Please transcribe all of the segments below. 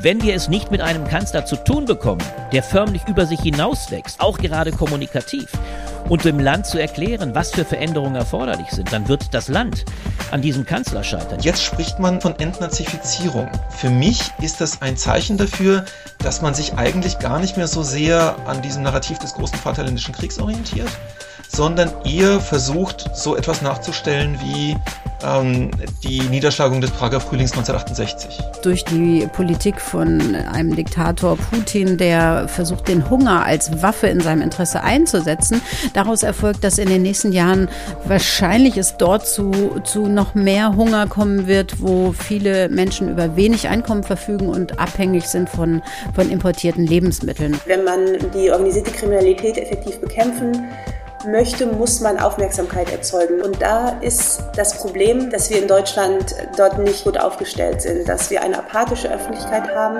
Wenn wir es nicht mit einem Kanzler zu tun bekommen, der förmlich über sich hinauswächst, auch gerade kommunikativ, und dem Land zu erklären, was für Veränderungen erforderlich sind, dann wird das Land an diesem Kanzler scheitern. Jetzt spricht man von Entnazifizierung. Für mich ist das ein Zeichen dafür, dass man sich eigentlich gar nicht mehr so sehr an diesem Narrativ des großen Vaterländischen Kriegs orientiert, sondern eher versucht, so etwas nachzustellen wie ähm, die Niederschlagung des Prager Frühlings 1968. Durch die Politik von einem Diktator Putin, der versucht, den Hunger als Waffe in seinem Interesse einzusetzen, daraus erfolgt, dass in den nächsten Jahren wahrscheinlich es dort zu, zu noch mehr Hunger kommen wird, wo viele Menschen über wenig Einkommen verfügen und abhängig sind von, von importierten Lebensmitteln. Wenn man die organisierte Kriminalität effektiv bekämpfen möchte, muss man Aufmerksamkeit erzeugen. Und da ist das Problem, dass wir in Deutschland dort nicht gut aufgestellt sind, dass wir eine apathische Öffentlichkeit haben.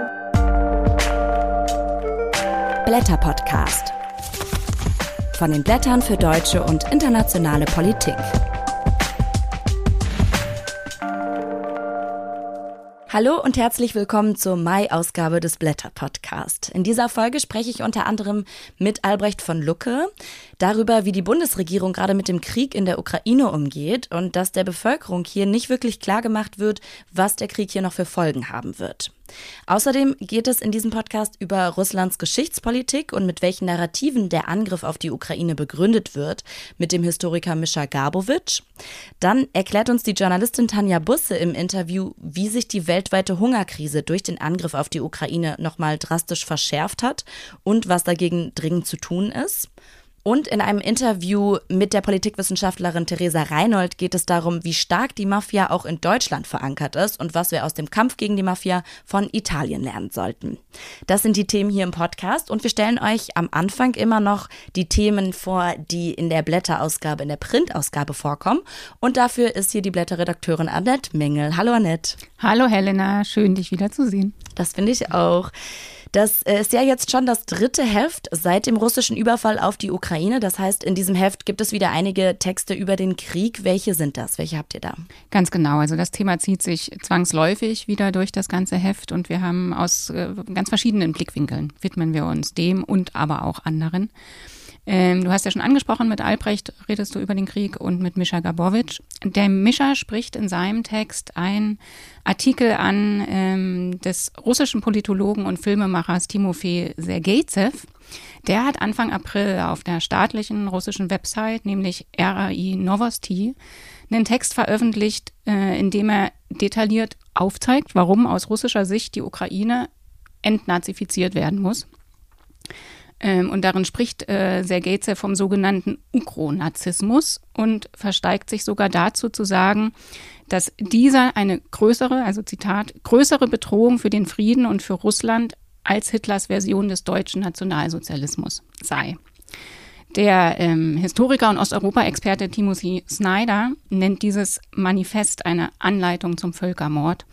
Blätter Podcast. Von den Blättern für deutsche und internationale Politik. Hallo und herzlich willkommen zur Mai-Ausgabe des Blätter Podcast. In dieser Folge spreche ich unter anderem mit Albrecht von Lucke darüber, wie die Bundesregierung gerade mit dem Krieg in der Ukraine umgeht und dass der Bevölkerung hier nicht wirklich klar gemacht wird, was der Krieg hier noch für Folgen haben wird. Außerdem geht es in diesem Podcast über Russlands Geschichtspolitik und mit welchen Narrativen der Angriff auf die Ukraine begründet wird, mit dem Historiker Mischa Garbowitsch. Dann erklärt uns die Journalistin Tanja Busse im Interview, wie sich die weltweite Hungerkrise durch den Angriff auf die Ukraine nochmal drastisch verschärft hat und was dagegen dringend zu tun ist. Und in einem Interview mit der Politikwissenschaftlerin Theresa Reinhold geht es darum, wie stark die Mafia auch in Deutschland verankert ist und was wir aus dem Kampf gegen die Mafia von Italien lernen sollten. Das sind die Themen hier im Podcast und wir stellen euch am Anfang immer noch die Themen vor, die in der Blätterausgabe, in der Printausgabe vorkommen. Und dafür ist hier die Blätterredakteurin Annette Mengel. Hallo Annette. Hallo Helena, schön dich wiederzusehen. Das finde ich auch. Das äh, ist ja jetzt schon das dritte Heft seit dem russischen Überfall auf die Ukraine. Das heißt, in diesem Heft gibt es wieder einige Texte über den Krieg. Welche sind das? Welche habt ihr da? Ganz genau. Also das Thema zieht sich zwangsläufig wieder durch das ganze Heft und wir haben aus äh, ganz verschiedenen Blickwinkeln widmen wir uns dem und aber auch anderen. Ähm, du hast ja schon angesprochen, mit Albrecht redest du über den Krieg und mit Mischa Gabowitsch. Der Mischa spricht in seinem Text ein Artikel an ähm, des russischen Politologen und Filmemachers Timofei Sergejew. Der hat Anfang April auf der staatlichen russischen Website, nämlich RAI Novosti, einen Text veröffentlicht, äh, in dem er detailliert aufzeigt, warum aus russischer Sicht die Ukraine entnazifiziert werden muss. Ähm, und darin spricht äh, Sergejew vom sogenannten Ukronazismus und versteigt sich sogar dazu zu sagen, dass dieser eine größere, also Zitat, größere Bedrohung für den Frieden und für Russland als Hitlers Version des deutschen Nationalsozialismus sei. Der ähm, Historiker und Osteuropa-Experte Timothy Snyder nennt dieses Manifest eine Anleitung zum Völkermord.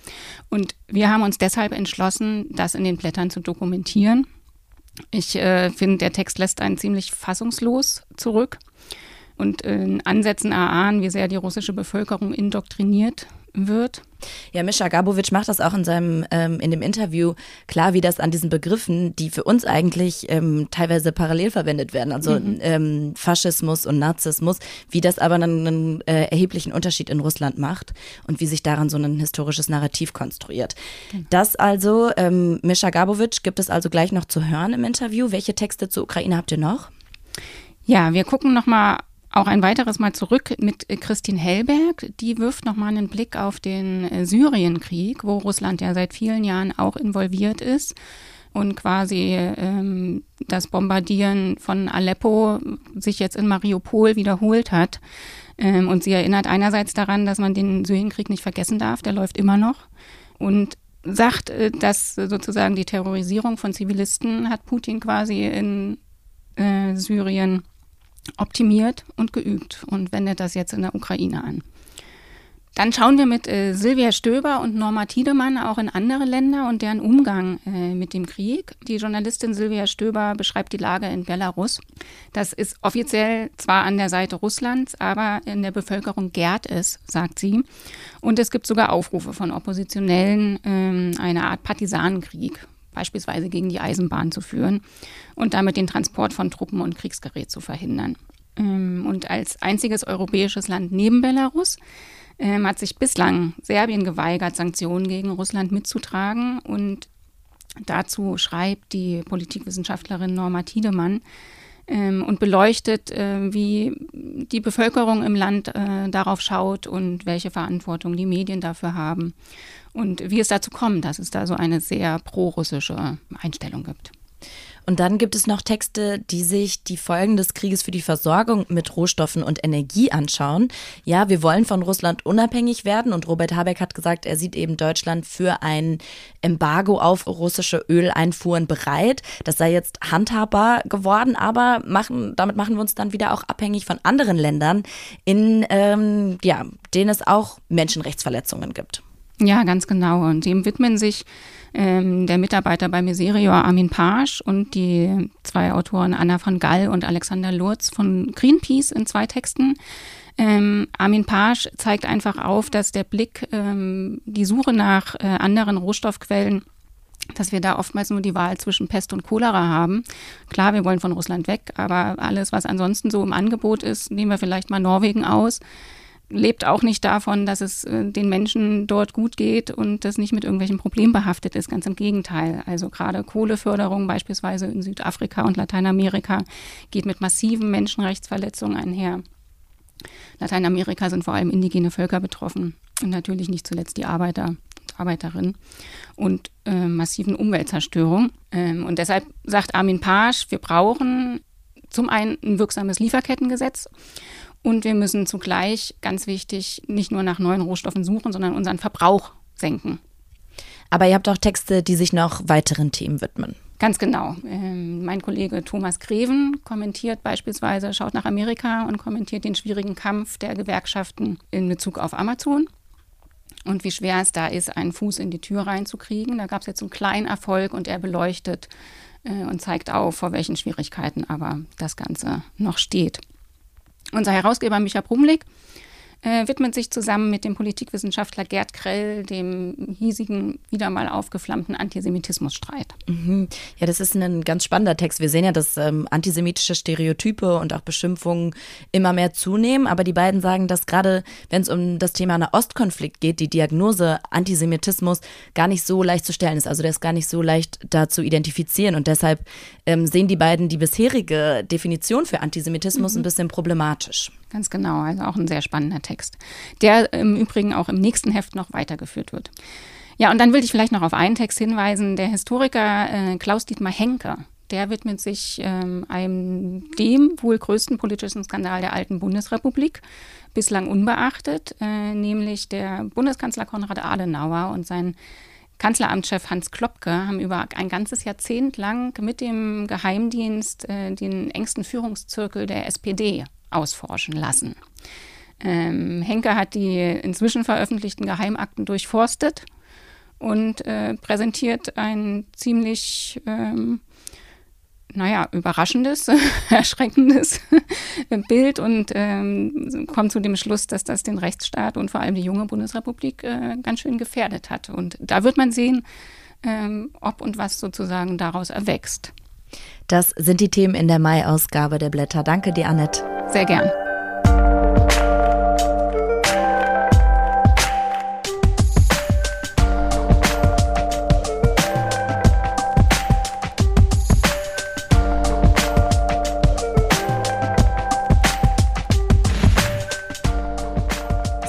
Und wir haben uns deshalb entschlossen, das in den Blättern zu dokumentieren ich äh, finde, der Text lässt einen ziemlich fassungslos zurück. Und in Ansätzen erahnen, wie sehr die russische Bevölkerung indoktriniert wird. Ja, Mischa Gabowitsch macht das auch in seinem ähm, in dem Interview klar, wie das an diesen Begriffen, die für uns eigentlich ähm, teilweise parallel verwendet werden, also mhm. ähm, Faschismus und Nazismus, wie das aber dann einen äh, erheblichen Unterschied in Russland macht und wie sich daran so ein historisches Narrativ konstruiert. Mhm. Das also, ähm, Mischa Gabowitsch gibt es also gleich noch zu hören im Interview. Welche Texte zur Ukraine habt ihr noch? Ja, wir gucken nochmal auch ein weiteres Mal zurück mit Christine Hellberg. Die wirft nochmal einen Blick auf den äh, Syrienkrieg, wo Russland ja seit vielen Jahren auch involviert ist und quasi ähm, das Bombardieren von Aleppo sich jetzt in Mariupol wiederholt hat. Ähm, und sie erinnert einerseits daran, dass man den Syrienkrieg nicht vergessen darf, der läuft immer noch. Und sagt, äh, dass sozusagen die Terrorisierung von Zivilisten hat Putin quasi in äh, Syrien optimiert und geübt und wendet das jetzt in der Ukraine an. Dann schauen wir mit äh, Silvia Stöber und Norma Tiedemann auch in andere Länder und deren Umgang äh, mit dem Krieg. Die Journalistin Silvia Stöber beschreibt die Lage in Belarus. Das ist offiziell zwar an der Seite Russlands, aber in der Bevölkerung gärt es, sagt sie. Und es gibt sogar Aufrufe von Oppositionellen, äh, eine Art Partisanenkrieg beispielsweise gegen die Eisenbahn zu führen und damit den Transport von Truppen und Kriegsgerät zu verhindern. Ähm, und als einziges europäisches Land neben Belarus ähm, hat sich bislang Serbien geweigert, Sanktionen gegen Russland mitzutragen. Und dazu schreibt die Politikwissenschaftlerin Norma Tiedemann ähm, und beleuchtet, äh, wie die Bevölkerung im Land äh, darauf schaut und welche Verantwortung die Medien dafür haben und wie es dazu kommt, dass es da so eine sehr pro-russische Einstellung gibt. Und dann gibt es noch Texte, die sich die Folgen des Krieges für die Versorgung mit Rohstoffen und Energie anschauen. Ja, wir wollen von Russland unabhängig werden und Robert Habeck hat gesagt, er sieht eben Deutschland für ein Embargo auf russische Öleinfuhren bereit. Das sei jetzt handhabbar geworden, aber machen, damit machen wir uns dann wieder auch abhängig von anderen Ländern, in ähm, ja, denen es auch Menschenrechtsverletzungen gibt. Ja, ganz genau. Und dem widmen sich ähm, der Mitarbeiter bei Miserior Armin Pasch und die zwei Autoren Anna von Gall und Alexander Lurz von Greenpeace in zwei Texten. Ähm, Armin Pasch zeigt einfach auf, dass der Blick, ähm, die Suche nach äh, anderen Rohstoffquellen, dass wir da oftmals nur die Wahl zwischen Pest und Cholera haben. Klar, wir wollen von Russland weg, aber alles, was ansonsten so im Angebot ist, nehmen wir vielleicht mal Norwegen aus lebt auch nicht davon, dass es äh, den Menschen dort gut geht und das nicht mit irgendwelchen Problemen behaftet ist. Ganz im Gegenteil. Also gerade Kohleförderung beispielsweise in Südafrika und Lateinamerika geht mit massiven Menschenrechtsverletzungen einher. Lateinamerika sind vor allem indigene Völker betroffen und natürlich nicht zuletzt die Arbeiter und Arbeiterinnen und äh, massiven Umweltzerstörung. Ähm, und deshalb sagt Armin Pasch, wir brauchen zum einen ein wirksames Lieferkettengesetz und wir müssen zugleich, ganz wichtig, nicht nur nach neuen Rohstoffen suchen, sondern unseren Verbrauch senken. Aber ihr habt auch Texte, die sich noch weiteren Themen widmen. Ganz genau. Ähm, mein Kollege Thomas Greven kommentiert beispielsweise, schaut nach Amerika und kommentiert den schwierigen Kampf der Gewerkschaften in Bezug auf Amazon und wie schwer es da ist, einen Fuß in die Tür reinzukriegen. Da gab es jetzt einen kleinen Erfolg und er beleuchtet äh, und zeigt auf, vor welchen Schwierigkeiten aber das Ganze noch steht. Unser Herausgeber Micha Brumlik äh, widmet sich zusammen mit dem Politikwissenschaftler Gerd Krell dem hiesigen, wieder mal aufgeflammten Antisemitismusstreit. Mhm. Ja, das ist ein ganz spannender Text. Wir sehen ja, dass ähm, antisemitische Stereotype und auch Beschimpfungen immer mehr zunehmen. Aber die beiden sagen, dass gerade, wenn es um das Thema Nahostkonflikt geht, die Diagnose Antisemitismus gar nicht so leicht zu stellen ist. Also der ist gar nicht so leicht da zu identifizieren. Und deshalb ähm, sehen die beiden die bisherige Definition für Antisemitismus mhm. ein bisschen problematisch. Ganz genau, also auch ein sehr spannender Text, der im Übrigen auch im nächsten Heft noch weitergeführt wird. Ja, und dann will ich vielleicht noch auf einen Text hinweisen. Der Historiker äh, Klaus-Dietmar Henke, der widmet sich ähm, einem dem wohl größten politischen Skandal der alten Bundesrepublik, bislang unbeachtet, äh, nämlich der Bundeskanzler Konrad Adenauer und sein Kanzleramtschef Hans Klopke haben über ein ganzes Jahrzehnt lang mit dem Geheimdienst äh, den engsten Führungszirkel der SPD ausforschen lassen. Ähm, Henke hat die inzwischen veröffentlichten Geheimakten durchforstet und äh, präsentiert ein ziemlich, ähm, naja, überraschendes, erschreckendes Bild und ähm, kommt zu dem Schluss, dass das den Rechtsstaat und vor allem die junge Bundesrepublik äh, ganz schön gefährdet hat. Und da wird man sehen, ähm, ob und was sozusagen daraus erwächst. Das sind die Themen in der Mai-Ausgabe der Blätter. Danke dir, Annette. Sehr gern.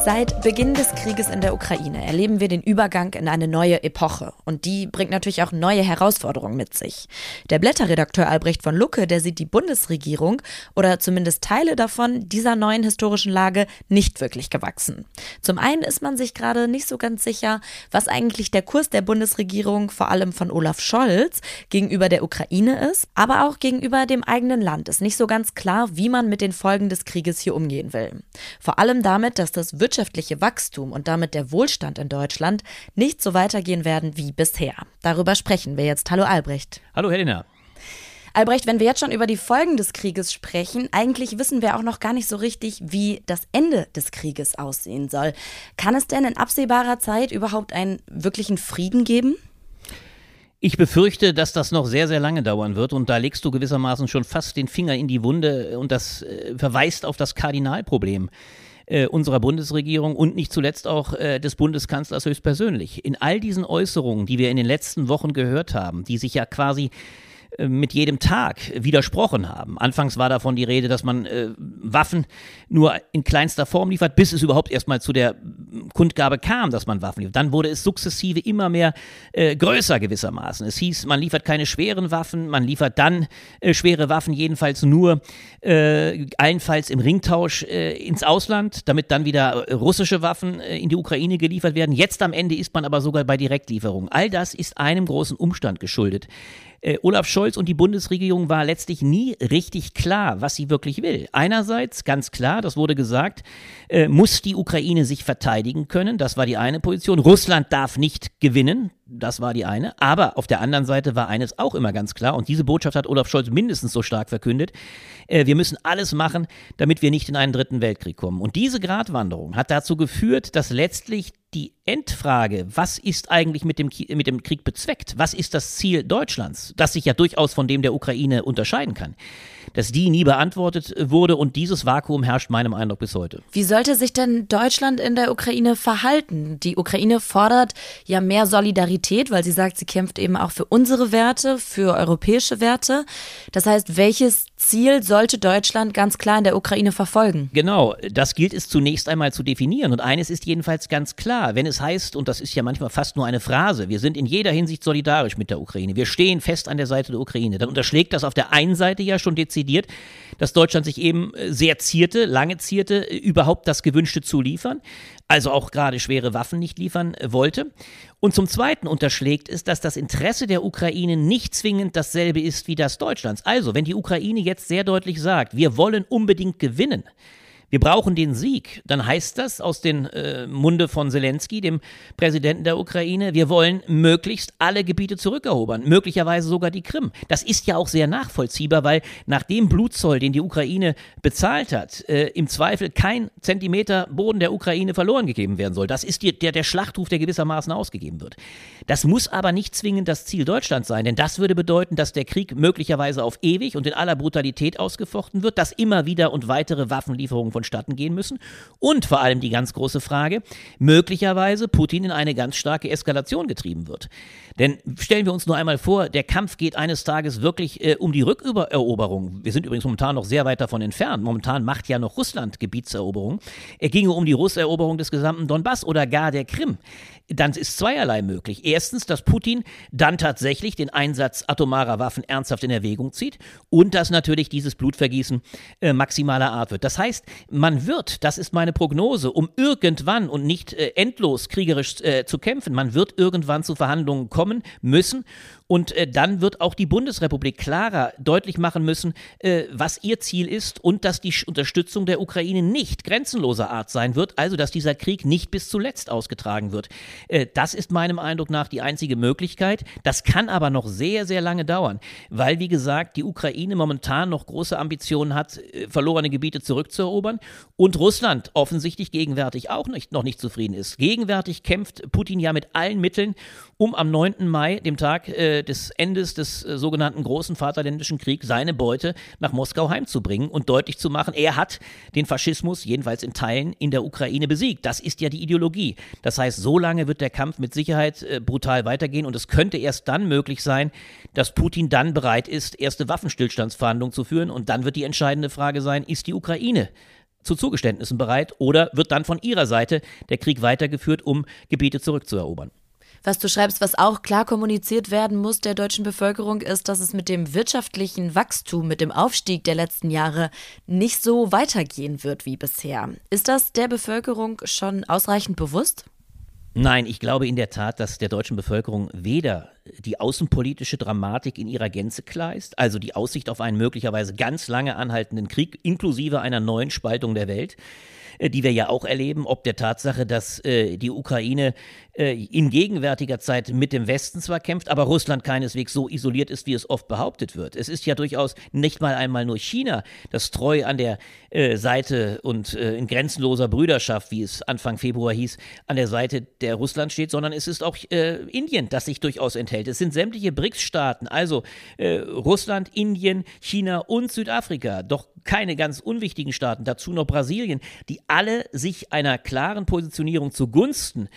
Seit Beginn des Krieges in der Ukraine erleben wir den Übergang in eine neue Epoche. Und die bringt natürlich auch neue Herausforderungen mit sich. Der Blätterredakteur Albrecht von Lucke, der sieht die Bundesregierung oder zumindest Teile davon dieser neuen historischen Lage nicht wirklich gewachsen. Zum einen ist man sich gerade nicht so ganz sicher, was eigentlich der Kurs der Bundesregierung, vor allem von Olaf Scholz, gegenüber der Ukraine ist, aber auch gegenüber dem eigenen Land ist nicht so ganz klar, wie man mit den Folgen des Krieges hier umgehen will. Vor allem damit, dass das wirtschaftliche Wachstum und damit der Wohlstand in Deutschland nicht so weitergehen werden wie bisher. Darüber sprechen wir jetzt. Hallo Albrecht. Hallo Helena. Albrecht, wenn wir jetzt schon über die Folgen des Krieges sprechen, eigentlich wissen wir auch noch gar nicht so richtig, wie das Ende des Krieges aussehen soll. Kann es denn in absehbarer Zeit überhaupt einen wirklichen Frieden geben? Ich befürchte, dass das noch sehr, sehr lange dauern wird und da legst du gewissermaßen schon fast den Finger in die Wunde und das äh, verweist auf das Kardinalproblem äh, unserer Bundesregierung und nicht zuletzt auch äh, des Bundeskanzlers höchstpersönlich. In all diesen Äußerungen, die wir in den letzten Wochen gehört haben, die sich ja quasi mit jedem Tag widersprochen haben. Anfangs war davon die Rede, dass man äh, Waffen nur in kleinster Form liefert, bis es überhaupt erstmal zu der Kundgabe kam, dass man Waffen liefert. Dann wurde es sukzessive immer mehr äh, größer gewissermaßen. Es hieß, man liefert keine schweren Waffen, man liefert dann äh, schwere Waffen, jedenfalls nur äh, allenfalls im Ringtausch äh, ins Ausland, damit dann wieder russische Waffen in die Ukraine geliefert werden. Jetzt am Ende ist man aber sogar bei Direktlieferungen. All das ist einem großen Umstand geschuldet äh, Olaf Scholz und die Bundesregierung war letztlich nie richtig klar, was sie wirklich will. Einerseits, ganz klar, das wurde gesagt, äh, muss die Ukraine sich verteidigen können. Das war die eine Position. Russland darf nicht gewinnen. Das war die eine. Aber auf der anderen Seite war eines auch immer ganz klar, und diese Botschaft hat Olaf Scholz mindestens so stark verkündet, äh, wir müssen alles machen, damit wir nicht in einen dritten Weltkrieg kommen. Und diese Gratwanderung hat dazu geführt, dass letztlich die Endfrage, was ist eigentlich mit dem, mit dem Krieg bezweckt? Was ist das Ziel Deutschlands, das sich ja durchaus von dem der Ukraine unterscheiden kann? Dass die nie beantwortet wurde und dieses Vakuum herrscht meinem Eindruck bis heute. Wie sollte sich denn Deutschland in der Ukraine verhalten? Die Ukraine fordert ja mehr Solidarität, weil sie sagt, sie kämpft eben auch für unsere Werte, für europäische Werte. Das heißt, welches Ziel sollte Deutschland ganz klar in der Ukraine verfolgen? Genau, das gilt es zunächst einmal zu definieren. Und eines ist jedenfalls ganz klar, wenn es heißt, und das ist ja manchmal fast nur eine Phrase, wir sind in jeder Hinsicht solidarisch mit der Ukraine, wir stehen fest an der Seite der Ukraine, dann unterschlägt das auf der einen Seite ja schon dezidiert dass Deutschland sich eben äh, sehr zierte, lange zierte, äh, überhaupt das Gewünschte zu liefern, also auch gerade schwere Waffen nicht liefern äh, wollte. Und zum Zweiten unterschlägt es, dass das Interesse der Ukraine nicht zwingend dasselbe ist wie das Deutschlands. Also, wenn die Ukraine jetzt sehr deutlich sagt, wir wollen unbedingt gewinnen, wir brauchen den Sieg, dann heißt das aus dem äh, Munde von Zelensky, dem Präsidenten der Ukraine, wir wollen möglichst alle Gebiete zurückerobern, möglicherweise sogar die Krim. Das ist ja auch sehr nachvollziehbar, weil nach dem Blutzoll, den die Ukraine bezahlt hat, äh, im Zweifel kein Zentimeter Boden der Ukraine verloren gegeben werden soll. Das ist die, der, der Schlachtruf, der gewissermaßen ausgegeben wird. Das muss aber nicht zwingend das Ziel Deutschlands sein, denn das würde bedeuten, dass der Krieg möglicherweise auf ewig und in aller Brutalität ausgefochten wird, dass immer wieder und weitere Waffenlieferungen vonstatten gehen müssen. Und vor allem die ganz große Frage, möglicherweise Putin in eine ganz starke Eskalation getrieben wird. Denn stellen wir uns nur einmal vor, der Kampf geht eines Tages wirklich äh, um die Rückeroberung. Wir sind übrigens momentan noch sehr weit davon entfernt. Momentan macht ja noch Russland Gebietseroberung. Er ginge um die Russeroberung des gesamten Donbass oder gar der Krim dann ist zweierlei möglich. Erstens, dass Putin dann tatsächlich den Einsatz atomarer Waffen ernsthaft in Erwägung zieht und dass natürlich dieses Blutvergießen äh, maximaler Art wird. Das heißt, man wird, das ist meine Prognose, um irgendwann und nicht äh, endlos kriegerisch äh, zu kämpfen, man wird irgendwann zu Verhandlungen kommen müssen und äh, dann wird auch die Bundesrepublik klarer deutlich machen müssen, äh, was ihr Ziel ist und dass die Unterstützung der Ukraine nicht grenzenloser Art sein wird, also dass dieser Krieg nicht bis zuletzt ausgetragen wird. Äh, das ist meinem Eindruck nach die einzige Möglichkeit. Das kann aber noch sehr, sehr lange dauern, weil, wie gesagt, die Ukraine momentan noch große Ambitionen hat, äh, verlorene Gebiete zurückzuerobern und Russland offensichtlich gegenwärtig auch nicht, noch nicht zufrieden ist. Gegenwärtig kämpft Putin ja mit allen Mitteln, um am 9. Mai, dem Tag äh, des Endes des äh, sogenannten Großen Vaterländischen Kriegs, seine Beute nach Moskau heimzubringen und deutlich zu machen, er hat den Faschismus, jedenfalls in Teilen, in der Ukraine besiegt. Das ist ja die Ideologie. Das heißt, so lange wird der Kampf mit Sicherheit äh, brutal weitergehen und es könnte erst dann möglich sein, dass Putin dann bereit ist, erste Waffenstillstandsverhandlungen zu führen und dann wird die entscheidende Frage sein, ist die Ukraine zu Zugeständnissen bereit oder wird dann von ihrer Seite der Krieg weitergeführt, um Gebiete zurückzuerobern? Was du schreibst, was auch klar kommuniziert werden muss der deutschen Bevölkerung, ist, dass es mit dem wirtschaftlichen Wachstum, mit dem Aufstieg der letzten Jahre nicht so weitergehen wird wie bisher. Ist das der Bevölkerung schon ausreichend bewusst? Nein, ich glaube in der Tat, dass der deutschen Bevölkerung weder die außenpolitische Dramatik in ihrer Gänze kleist, also die Aussicht auf einen möglicherweise ganz lange anhaltenden Krieg inklusive einer neuen Spaltung der Welt. Äh, die wir ja auch erleben, ob der Tatsache, dass äh, die Ukraine äh, in gegenwärtiger Zeit mit dem Westen zwar kämpft, aber Russland keineswegs so isoliert ist, wie es oft behauptet wird. Es ist ja durchaus nicht mal einmal nur China, das treu an der äh, Seite und äh, in grenzenloser Brüderschaft, wie es Anfang Februar hieß, an der Seite der Russland steht, sondern es ist auch äh, Indien, das sich durchaus enthält. Es sind sämtliche BRICS-Staaten, also Russland, Indien, China und Südafrika, doch keine ganz unwichtigen Staaten, dazu noch Brasilien, die alle sich einer klaren Positionierung zugunsten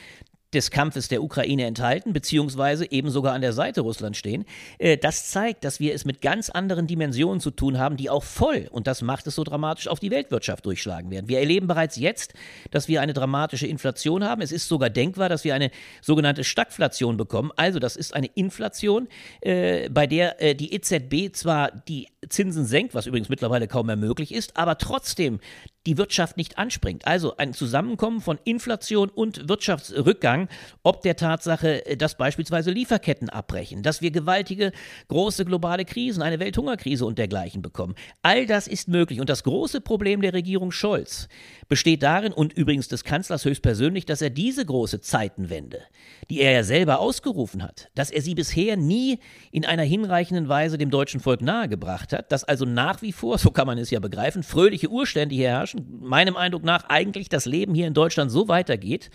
des Kampfes der Ukraine enthalten, beziehungsweise eben sogar an der Seite Russlands stehen. Äh, das zeigt, dass wir es mit ganz anderen Dimensionen zu tun haben, die auch voll, und das macht es so dramatisch, auf die Weltwirtschaft durchschlagen werden. Wir erleben bereits jetzt, dass wir eine dramatische Inflation haben. Es ist sogar denkbar, dass wir eine sogenannte Stagflation bekommen. Also das ist eine Inflation, äh, bei der äh, die EZB zwar die Zinsen senkt, was übrigens mittlerweile kaum mehr möglich ist, aber trotzdem die Wirtschaft nicht anspringt. Also ein Zusammenkommen von Inflation und Wirtschaftsrückgang, ob der Tatsache, äh, dass beispielsweise Lieferketten abbrechen, dass wir gewaltige, große globale Krisen, eine Welthungerkrise und dergleichen bekommen. All das ist möglich. Und das große Problem der Regierung Scholz besteht darin, und übrigens des Kanzlers höchstpersönlich, dass er diese große Zeitenwende, die er ja selber ausgerufen hat, dass er sie bisher nie in einer hinreichenden Weise dem deutschen Volk nahegebracht hat, dass also nach wie vor, so kann man es ja begreifen, fröhliche Urstände hier herrschen, meinem Eindruck nach, eigentlich das Leben hier in Deutschland so weitergeht,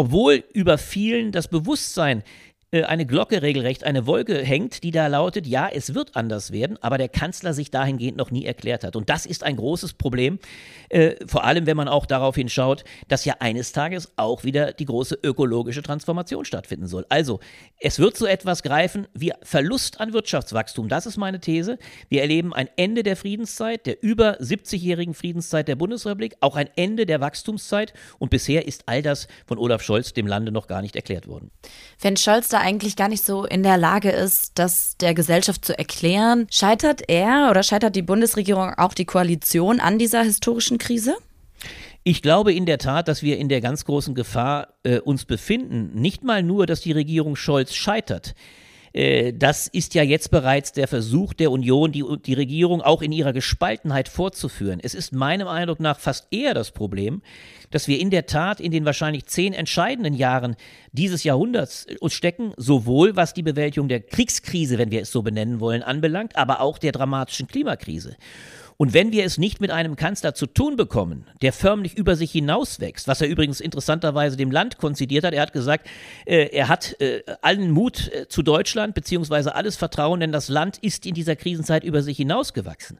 obwohl über vielen das Bewusstsein eine Glocke regelrecht, eine Wolke hängt, die da lautet, ja, es wird anders werden, aber der Kanzler sich dahingehend noch nie erklärt hat. Und das ist ein großes Problem, äh, vor allem wenn man auch darauf hinschaut, dass ja eines Tages auch wieder die große ökologische Transformation stattfinden soll. Also, es wird so etwas greifen wie Verlust an Wirtschaftswachstum. Das ist meine These. Wir erleben ein Ende der Friedenszeit, der über 70-jährigen Friedenszeit der Bundesrepublik, auch ein Ende der Wachstumszeit. Und bisher ist all das von Olaf Scholz dem Lande noch gar nicht erklärt worden. Wenn Scholz da eigentlich gar nicht so in der Lage ist, das der Gesellschaft zu erklären, scheitert er oder scheitert die Bundesregierung auch die Koalition an dieser historischen Krise? Ich glaube in der Tat, dass wir in der ganz großen Gefahr äh, uns befinden. Nicht mal nur, dass die Regierung Scholz scheitert. Äh, das ist ja jetzt bereits der Versuch der Union, die, die Regierung auch in ihrer Gespaltenheit fortzuführen. Es ist meinem Eindruck nach fast eher das Problem, dass wir in der Tat in den wahrscheinlich zehn entscheidenden Jahren dieses Jahrhunderts uns stecken, sowohl was die Bewältigung der Kriegskrise, wenn wir es so benennen wollen, anbelangt, aber auch der dramatischen Klimakrise. Und wenn wir es nicht mit einem Kanzler zu tun bekommen, der förmlich über sich hinauswächst, was er übrigens interessanterweise dem Land konzidiert hat, er hat gesagt, äh, er hat äh, allen Mut äh, zu Deutschland, beziehungsweise alles Vertrauen, denn das Land ist in dieser Krisenzeit über sich hinausgewachsen.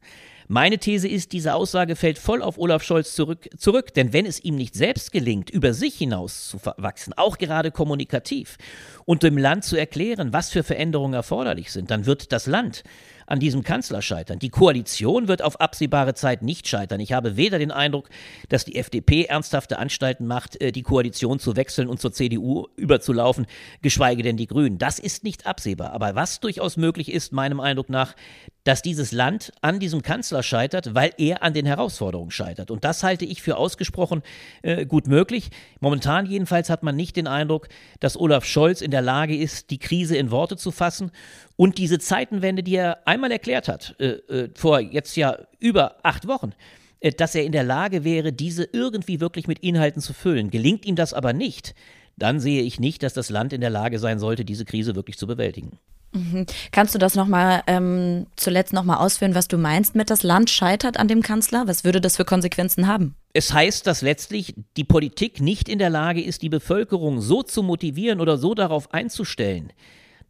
Meine These ist, diese Aussage fällt voll auf Olaf Scholz zurück, zurück, denn wenn es ihm nicht selbst gelingt, über sich hinaus zu wachsen, auch gerade kommunikativ, und dem Land zu erklären, was für Veränderungen erforderlich sind, dann wird das Land an diesem Kanzler scheitern. Die Koalition wird auf absehbare Zeit nicht scheitern. Ich habe weder den Eindruck, dass die FDP ernsthafte Anstalten macht, äh, die Koalition zu wechseln und zur CDU überzulaufen, geschweige denn die Grünen. Das ist nicht absehbar. Aber was durchaus möglich ist, meinem Eindruck nach, dass dieses Land an diesem Kanzler scheitert, weil er an den Herausforderungen scheitert. Und das halte ich für ausgesprochen äh, gut möglich. Momentan jedenfalls hat man nicht den Eindruck, dass Olaf Scholz in der Lage ist, die Krise in Worte zu fassen und diese Zeitenwende, die er einmal erklärt hat, äh, äh, vor jetzt ja über acht Wochen, äh, dass er in der Lage wäre, diese irgendwie wirklich mit Inhalten zu füllen. Gelingt ihm das aber nicht, dann sehe ich nicht, dass das Land in der Lage sein sollte, diese Krise wirklich zu bewältigen. Mhm. Kannst du das nochmal ähm, zuletzt nochmal ausführen, was du meinst mit das Land scheitert an dem Kanzler? Was würde das für Konsequenzen haben? Es heißt, dass letztlich die Politik nicht in der Lage ist, die Bevölkerung so zu motivieren oder so darauf einzustellen,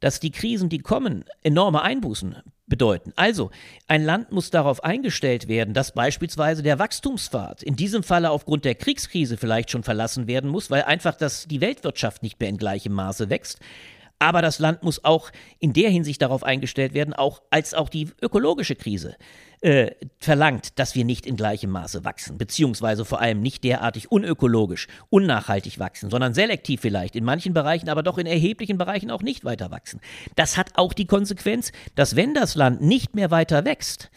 dass die Krisen, die kommen, enorme Einbußen bedeuten. Also, ein Land muss darauf eingestellt werden, dass beispielsweise der Wachstumspfad in diesem Falle aufgrund der Kriegskrise vielleicht schon verlassen werden muss, weil einfach das, die Weltwirtschaft nicht mehr in gleichem Maße wächst. Aber das Land muss auch in der Hinsicht darauf eingestellt werden, auch als auch die ökologische Krise äh, verlangt, dass wir nicht in gleichem Maße wachsen, beziehungsweise vor allem nicht derartig unökologisch, unnachhaltig wachsen, sondern selektiv vielleicht, in manchen Bereichen, aber doch in erheblichen Bereichen auch nicht weiter wachsen. Das hat auch die Konsequenz, dass wenn das Land nicht mehr weiter wächst,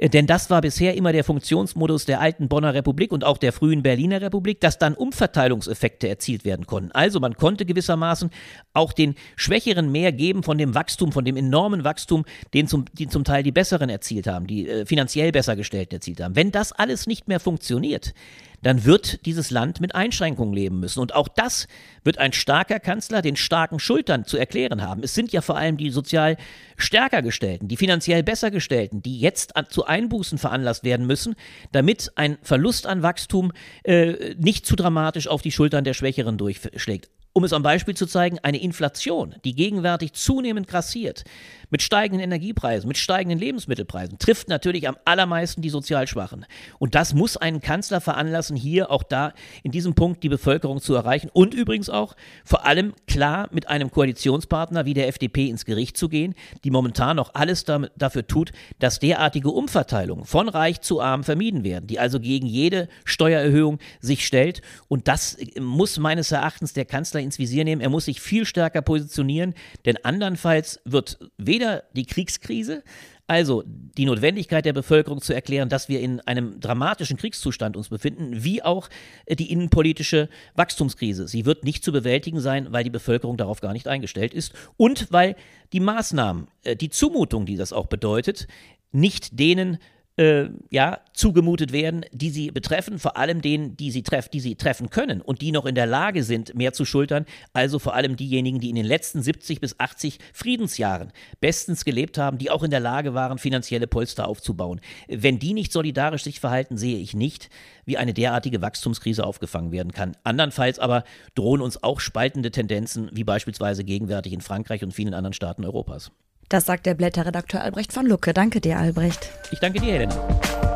denn das war bisher immer der Funktionsmodus der alten Bonner Republik und auch der frühen Berliner Republik, dass dann Umverteilungseffekte erzielt werden konnten. Also man konnte gewissermaßen auch den Schwächeren mehr geben von dem Wachstum, von dem enormen Wachstum, den zum, die zum Teil die Besseren erzielt haben, die äh, finanziell besser gestellten erzielt haben. Wenn das alles nicht mehr funktioniert, dann wird dieses Land mit Einschränkungen leben müssen. Und auch das wird ein starker Kanzler den starken Schultern zu erklären haben. Es sind ja vor allem die sozial stärker gestellten, die finanziell besser gestellten, die jetzt zu Einbußen veranlasst werden müssen, damit ein Verlust an Wachstum äh, nicht zu dramatisch auf die Schultern der Schwächeren durchschlägt. Um es am Beispiel zu zeigen, eine Inflation, die gegenwärtig zunehmend grassiert, mit steigenden Energiepreisen, mit steigenden Lebensmittelpreisen, trifft natürlich am allermeisten die sozial Schwachen. Und das muss einen Kanzler veranlassen, hier auch da in diesem Punkt die Bevölkerung zu erreichen und übrigens auch vor allem klar mit einem Koalitionspartner wie der FDP ins Gericht zu gehen, die momentan noch alles damit, dafür tut, dass derartige Umverteilungen von reich zu arm vermieden werden, die also gegen jede Steuererhöhung sich stellt. Und das muss meines Erachtens der Kanzler ins Visier nehmen. Er muss sich viel stärker positionieren, denn andernfalls wird weder die Kriegskrise, also die Notwendigkeit der Bevölkerung zu erklären, dass wir in einem dramatischen Kriegszustand uns befinden, wie auch die innenpolitische Wachstumskrise. Sie wird nicht zu bewältigen sein, weil die Bevölkerung darauf gar nicht eingestellt ist und weil die Maßnahmen, äh, die Zumutung, die das auch bedeutet, nicht denen äh, ja, zugemutet werden, die sie betreffen, vor allem denen, die sie, treff, die sie treffen können und die noch in der Lage sind, mehr zu schultern, also vor allem diejenigen, die in den letzten 70 bis 80 Friedensjahren bestens gelebt haben, die auch in der Lage waren, finanzielle Polster aufzubauen. Wenn die nicht solidarisch sich verhalten, sehe ich nicht, wie eine derartige Wachstumskrise aufgefangen werden kann. Andernfalls aber drohen uns auch spaltende Tendenzen, wie beispielsweise gegenwärtig in Frankreich und vielen anderen Staaten Europas. Das sagt der Blätterredakteur Albrecht von Lucke. Danke dir, Albrecht. Ich danke dir, Helena.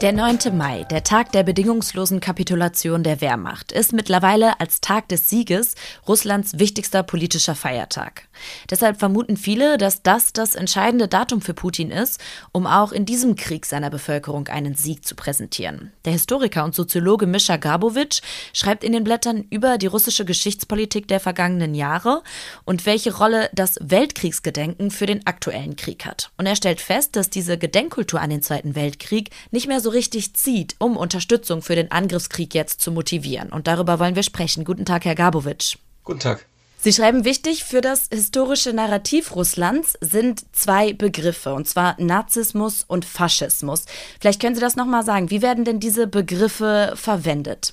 Der 9. Mai, der Tag der bedingungslosen Kapitulation der Wehrmacht, ist mittlerweile als Tag des Sieges Russlands wichtigster politischer Feiertag. Deshalb vermuten viele, dass das das entscheidende Datum für Putin ist, um auch in diesem Krieg seiner Bevölkerung einen Sieg zu präsentieren. Der Historiker und Soziologe Mischa Gabowitsch schreibt in den Blättern über die russische Geschichtspolitik der vergangenen Jahre und welche Rolle das Weltkriegsgedenken für den aktuellen Krieg hat. Und er stellt fest, dass diese Gedenkkultur an den Zweiten Weltkrieg nicht mehr so so richtig zieht, um Unterstützung für den Angriffskrieg jetzt zu motivieren. Und darüber wollen wir sprechen. Guten Tag, Herr Gabowitsch. Guten Tag. Sie schreiben, wichtig für das historische Narrativ Russlands sind zwei Begriffe, und zwar Nazismus und Faschismus. Vielleicht können Sie das nochmal sagen. Wie werden denn diese Begriffe verwendet?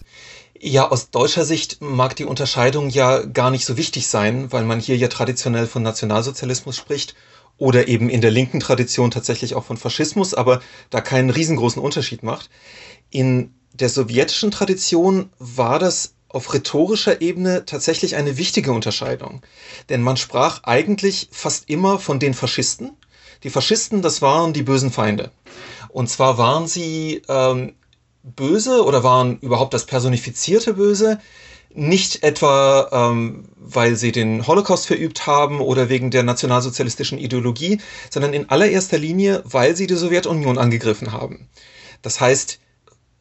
Ja, aus deutscher Sicht mag die Unterscheidung ja gar nicht so wichtig sein, weil man hier ja traditionell von Nationalsozialismus spricht oder eben in der linken Tradition tatsächlich auch von Faschismus, aber da keinen riesengroßen Unterschied macht. In der sowjetischen Tradition war das auf rhetorischer Ebene tatsächlich eine wichtige Unterscheidung. Denn man sprach eigentlich fast immer von den Faschisten. Die Faschisten, das waren die bösen Feinde. Und zwar waren sie ähm, böse oder waren überhaupt das personifizierte Böse, nicht etwa, ähm, weil sie den Holocaust verübt haben oder wegen der nationalsozialistischen Ideologie, sondern in allererster Linie, weil sie die Sowjetunion angegriffen haben. Das heißt,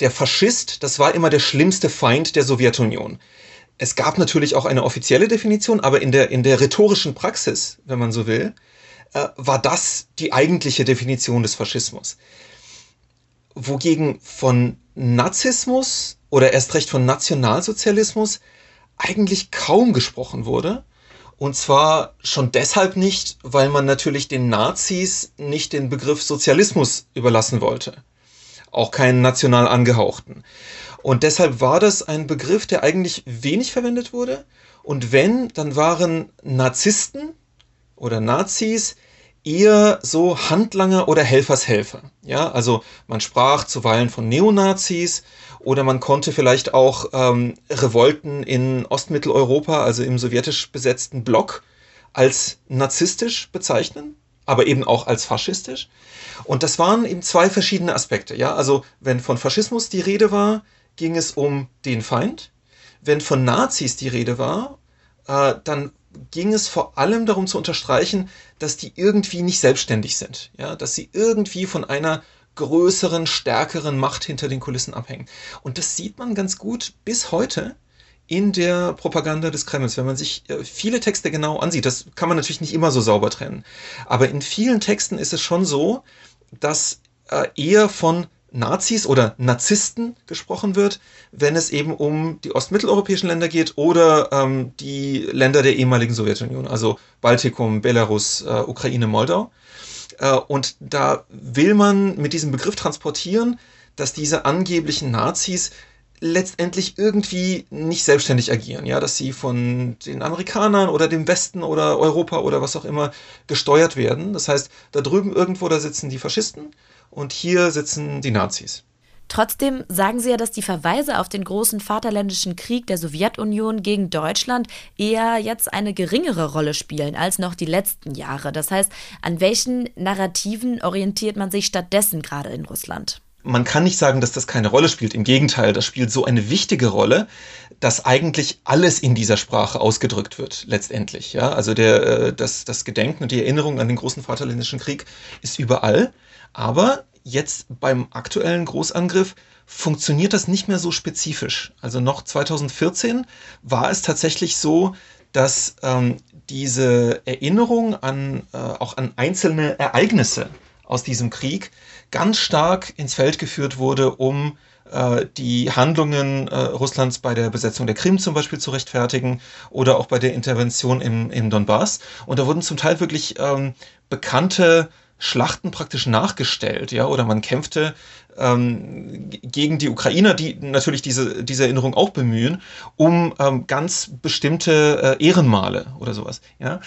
der Faschist, das war immer der schlimmste Feind der Sowjetunion. Es gab natürlich auch eine offizielle Definition, aber in der, in der rhetorischen Praxis, wenn man so will, äh, war das die eigentliche Definition des Faschismus. Wogegen von Nazismus oder erst recht von Nationalsozialismus eigentlich kaum gesprochen wurde. Und zwar schon deshalb nicht, weil man natürlich den Nazis nicht den Begriff Sozialismus überlassen wollte. Auch keinen national angehauchten. Und deshalb war das ein Begriff, der eigentlich wenig verwendet wurde. Und wenn, dann waren Narzissten oder Nazis eher so Handlanger oder Helfershelfer. Ja, also man sprach zuweilen von Neonazis oder man konnte vielleicht auch ähm, Revolten in Ostmitteleuropa, also im sowjetisch besetzten Block, als narzisstisch bezeichnen, aber eben auch als faschistisch. Und das waren eben zwei verschiedene Aspekte. Ja, also wenn von Faschismus die Rede war, ging es um den Feind. Wenn von Nazis die Rede war, äh, dann ging es vor allem darum zu unterstreichen, dass die irgendwie nicht selbstständig sind, ja, dass sie irgendwie von einer größeren, stärkeren Macht hinter den Kulissen abhängen. Und das sieht man ganz gut bis heute in der Propaganda des Kremls. Wenn man sich äh, viele Texte genau ansieht, das kann man natürlich nicht immer so sauber trennen, aber in vielen Texten ist es schon so, dass äh, eher von Nazis oder Narzissten gesprochen wird, wenn es eben um die ostmitteleuropäischen Länder geht oder ähm, die Länder der ehemaligen Sowjetunion, also Baltikum, Belarus, äh, Ukraine, Moldau. Äh, und da will man mit diesem Begriff transportieren, dass diese angeblichen Nazis letztendlich irgendwie nicht selbstständig agieren, ja, dass sie von den Amerikanern oder dem Westen oder Europa oder was auch immer gesteuert werden. Das heißt, da drüben irgendwo, da sitzen die Faschisten und hier sitzen die Nazis. Trotzdem sagen Sie ja, dass die Verweise auf den großen Vaterländischen Krieg der Sowjetunion gegen Deutschland eher jetzt eine geringere Rolle spielen als noch die letzten Jahre. Das heißt, an welchen Narrativen orientiert man sich stattdessen gerade in Russland? man kann nicht sagen, dass das keine Rolle spielt. Im Gegenteil, das spielt so eine wichtige Rolle, dass eigentlich alles in dieser Sprache ausgedrückt wird, letztendlich. Ja, also der, äh, das, das Gedenken und die Erinnerung an den großen Vaterländischen Krieg ist überall. Aber jetzt beim aktuellen Großangriff funktioniert das nicht mehr so spezifisch. Also noch 2014 war es tatsächlich so, dass ähm, diese Erinnerung an äh, auch an einzelne Ereignisse aus diesem Krieg ganz stark ins Feld geführt wurde, um äh, die Handlungen äh, Russlands bei der Besetzung der Krim zum Beispiel zu rechtfertigen oder auch bei der Intervention im, im Donbass. Und da wurden zum Teil wirklich ähm, bekannte Schlachten praktisch nachgestellt, ja, oder man kämpfte ähm, gegen die Ukrainer, die natürlich diese, diese Erinnerung auch bemühen, um ähm, ganz bestimmte äh, Ehrenmale oder sowas, ja.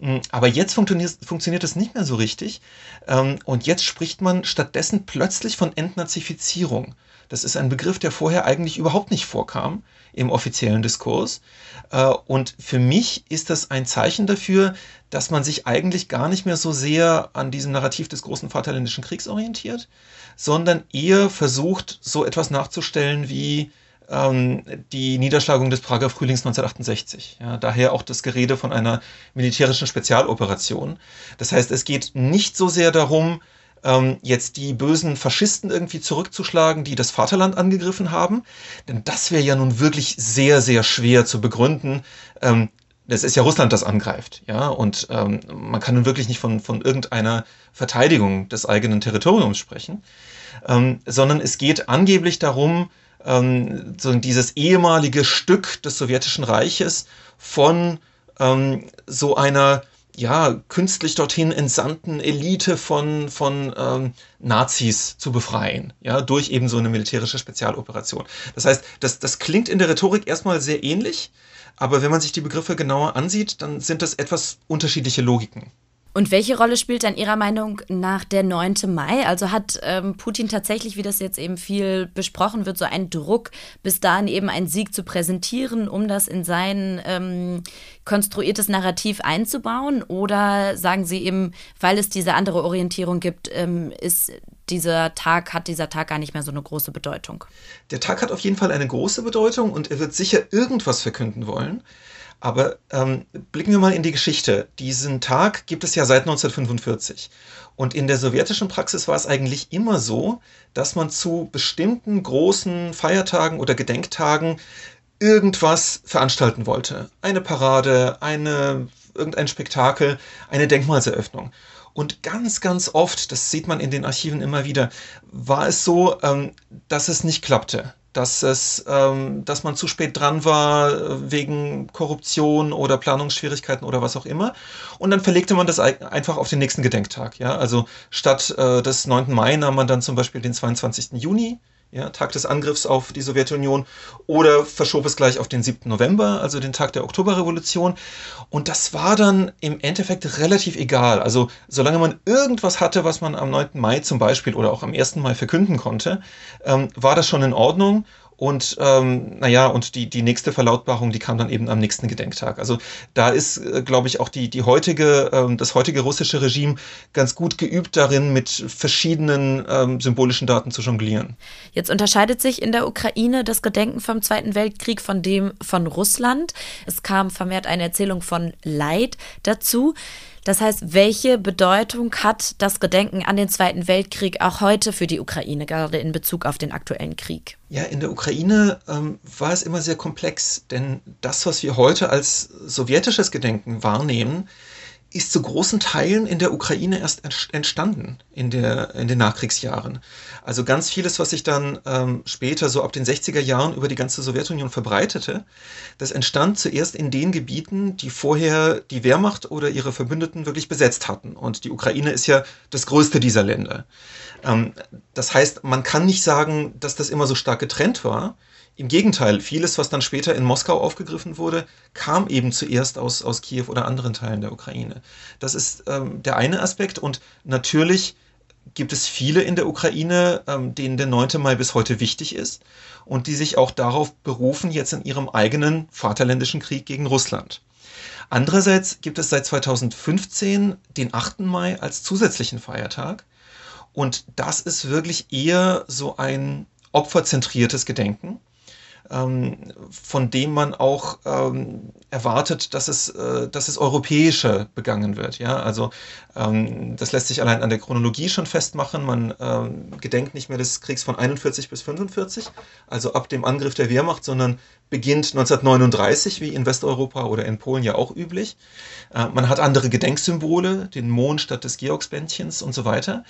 Mm, aber jetzt funktioniert, funktioniert das nicht mehr so richtig ähm, und jetzt spricht man stattdessen plötzlich von Entnazifizierung. Das ist ein Begriff, der vorher eigentlich überhaupt nicht vorkam im offiziellen Diskurs. Äh, und für mich ist das ein Zeichen dafür, dass man sich eigentlich gar nicht mehr so sehr an diesem Narrativ des großen Vaterländischen Kriegs orientiert, sondern eher versucht, so etwas nachzustellen wie ähm, die Niederschlagung des Prager Frühlings 1968. Ja, daher auch das Gerede von einer militärischen Spezialoperation. Das heißt, es geht nicht so sehr darum, ähm, jetzt die bösen Faschisten irgendwie zurückzuschlagen, die das Vaterland angegriffen haben. Denn das wäre ja nun wirklich sehr, sehr schwer zu begründen. Ähm, das ist ja Russland, das angreift, ja, und ähm, man kann nun wirklich nicht von, von irgendeiner Verteidigung des eigenen Territoriums sprechen, ähm, sondern es geht angeblich darum, ähm, so dieses ehemalige Stück des sowjetischen Reiches von ähm, so einer ja, künstlich dorthin entsandten Elite von, von ähm, Nazis zu befreien, ja, durch eben so eine militärische Spezialoperation. Das heißt, das, das klingt in der Rhetorik erstmal sehr ähnlich, aber wenn man sich die Begriffe genauer ansieht, dann sind das etwas unterschiedliche Logiken. Und welche Rolle spielt dann Ihrer Meinung nach der 9. Mai? Also hat ähm, Putin tatsächlich, wie das jetzt eben viel besprochen wird, so einen Druck, bis dahin eben einen Sieg zu präsentieren, um das in sein ähm, konstruiertes Narrativ einzubauen? Oder sagen Sie eben, weil es diese andere Orientierung gibt, ähm, ist dieser Tag, hat dieser Tag gar nicht mehr so eine große Bedeutung? Der Tag hat auf jeden Fall eine große Bedeutung und er wird sicher irgendwas verkünden wollen. Aber ähm, blicken wir mal in die Geschichte. Diesen Tag gibt es ja seit 1945. Und in der sowjetischen Praxis war es eigentlich immer so, dass man zu bestimmten großen Feiertagen oder Gedenktagen irgendwas veranstalten wollte. Eine Parade, eine, irgendein Spektakel, eine Denkmalseröffnung. Und ganz, ganz oft, das sieht man in den Archiven immer wieder, war es so, ähm, dass es nicht klappte dass es, ähm, dass man zu spät dran war äh, wegen Korruption oder Planungsschwierigkeiten oder was auch immer. Und dann verlegte man das einfach auf den nächsten Gedenktag. Ja, also statt äh, des 9. Mai nahm man dann zum Beispiel den 22. Juni ja, Tag des Angriffs auf die Sowjetunion, oder verschob es gleich auf den 7. November, also den Tag der Oktoberrevolution. Und das war dann im Endeffekt relativ egal. Also solange man irgendwas hatte, was man am 9. Mai zum Beispiel oder auch am 1. Mai verkünden konnte, ähm, war das schon in Ordnung. Und ähm, naja, und die, die nächste Verlautbarung, die kam dann eben am nächsten Gedenktag. Also da ist, äh, glaube ich, auch die, die heutige, ähm, das heutige russische Regime ganz gut geübt darin, mit verschiedenen ähm, symbolischen Daten zu jonglieren. Jetzt unterscheidet sich in der Ukraine das Gedenken vom Zweiten Weltkrieg von dem von Russland. Es kam vermehrt eine Erzählung von Leid dazu. Das heißt, welche Bedeutung hat das Gedenken an den Zweiten Weltkrieg auch heute für die Ukraine, gerade in Bezug auf den aktuellen Krieg? Ja, in der Ukraine ähm, war es immer sehr komplex, denn das, was wir heute als sowjetisches Gedenken wahrnehmen, ist zu großen Teilen in der Ukraine erst entstanden in, der, in den Nachkriegsjahren. Also ganz vieles, was sich dann ähm, später so ab den 60er Jahren über die ganze Sowjetunion verbreitete, das entstand zuerst in den Gebieten, die vorher die Wehrmacht oder ihre Verbündeten wirklich besetzt hatten. Und die Ukraine ist ja das größte dieser Länder. Ähm, das heißt, man kann nicht sagen, dass das immer so stark getrennt war. Im Gegenteil, vieles, was dann später in Moskau aufgegriffen wurde, kam eben zuerst aus, aus Kiew oder anderen Teilen der Ukraine. Das ist ähm, der eine Aspekt. Und natürlich gibt es viele in der Ukraine, ähm, denen der 9. Mai bis heute wichtig ist und die sich auch darauf berufen, jetzt in ihrem eigenen vaterländischen Krieg gegen Russland. Andererseits gibt es seit 2015 den 8. Mai als zusätzlichen Feiertag. Und das ist wirklich eher so ein opferzentriertes Gedenken von dem man auch ähm, erwartet, dass es, äh, dass es europäischer begangen wird. Ja, also ähm, das lässt sich allein an der Chronologie schon festmachen. Man ähm, gedenkt nicht mehr des Kriegs von 41 bis 45, also ab dem Angriff der Wehrmacht, sondern beginnt 1939, wie in Westeuropa oder in Polen ja auch üblich. Äh, man hat andere Gedenksymbole, den Mond statt des Georgsbändchens und so weiter.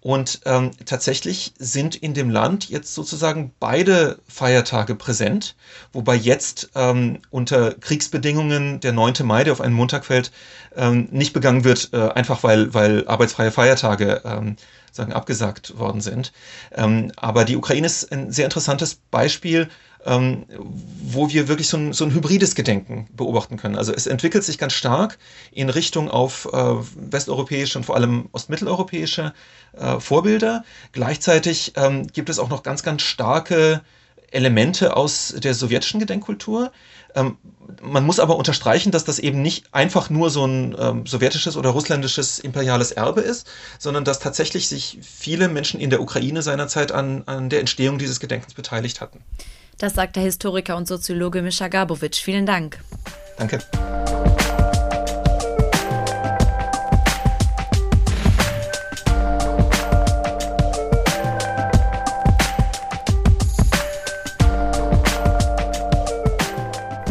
Und ähm, tatsächlich sind in dem Land jetzt sozusagen beide Feiertage präsent, wobei jetzt ähm, unter Kriegsbedingungen der 9. Mai, der auf einen Montag fällt, ähm, nicht begangen wird, äh, einfach weil, weil arbeitsfreie Feiertage ähm, sagen, abgesagt worden sind. Ähm, aber die Ukraine ist ein sehr interessantes Beispiel, ähm, wo wir wirklich so ein, so ein hybrides Gedenken beobachten können. Also es entwickelt sich ganz stark in Richtung auf äh, westeuropäische und vor allem ostmitteleuropäische äh, Vorbilder. Gleichzeitig ähm, gibt es auch noch ganz, ganz starke Elemente aus der sowjetischen Gedenkkultur. Ähm, man muss aber unterstreichen, dass das eben nicht einfach nur so ein ähm, sowjetisches oder russländisches imperiales Erbe ist, sondern dass tatsächlich sich viele Menschen in der Ukraine seinerzeit an, an der Entstehung dieses Gedenkens beteiligt hatten. Das sagt der Historiker und Soziologe Mischa Gabowitsch. Vielen Dank. Danke.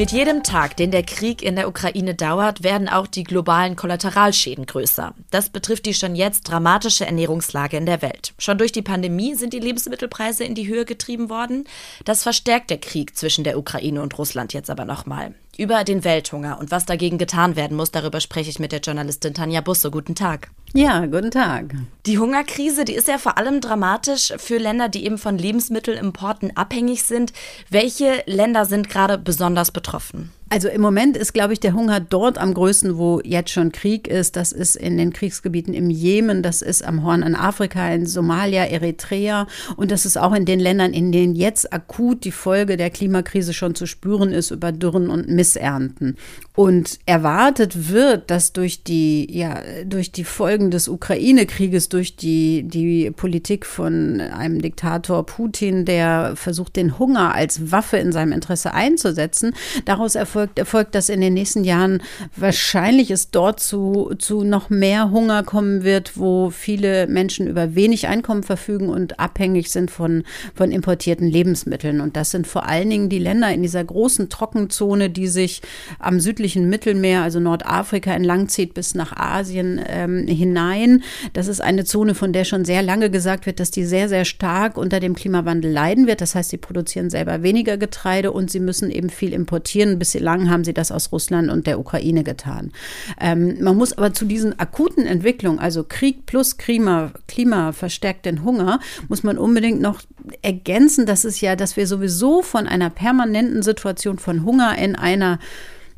Mit jedem Tag, den der Krieg in der Ukraine dauert, werden auch die globalen Kollateralschäden größer. Das betrifft die schon jetzt dramatische Ernährungslage in der Welt. Schon durch die Pandemie sind die Lebensmittelpreise in die Höhe getrieben worden. Das verstärkt der Krieg zwischen der Ukraine und Russland jetzt aber nochmal. Über den Welthunger und was dagegen getan werden muss, darüber spreche ich mit der Journalistin Tanja Busse. Guten Tag. Ja, guten Tag. Die Hungerkrise, die ist ja vor allem dramatisch für Länder, die eben von Lebensmittelimporten abhängig sind. Welche Länder sind gerade besonders betroffen? Also im Moment ist, glaube ich, der Hunger dort am größten, wo jetzt schon Krieg ist. Das ist in den Kriegsgebieten im Jemen, das ist am Horn an Afrika, in Somalia, Eritrea und das ist auch in den Ländern, in denen jetzt akut die Folge der Klimakrise schon zu spüren ist über Dürren und Missernten. Und erwartet wird, dass durch die, ja, durch die Folgen des Ukraine-Krieges, durch die, die Politik von einem Diktator Putin, der versucht, den Hunger als Waffe in seinem Interesse einzusetzen, daraus erfolgt erfolgt, dass in den nächsten Jahren wahrscheinlich es dort zu, zu noch mehr Hunger kommen wird, wo viele Menschen über wenig Einkommen verfügen und abhängig sind von, von importierten Lebensmitteln. Und das sind vor allen Dingen die Länder in dieser großen Trockenzone, die sich am südlichen Mittelmeer, also Nordafrika, entlangzieht bis nach Asien ähm, hinein. Das ist eine Zone, von der schon sehr lange gesagt wird, dass die sehr, sehr stark unter dem Klimawandel leiden wird. Das heißt, sie produzieren selber weniger Getreide und sie müssen eben viel importieren, Bislang haben sie das aus Russland und der Ukraine getan. Ähm, man muss aber zu diesen akuten Entwicklungen, also Krieg plus Klima, Klima verstärkt den Hunger, muss man unbedingt noch ergänzen, dass es ja, dass wir sowieso von einer permanenten Situation von Hunger in einer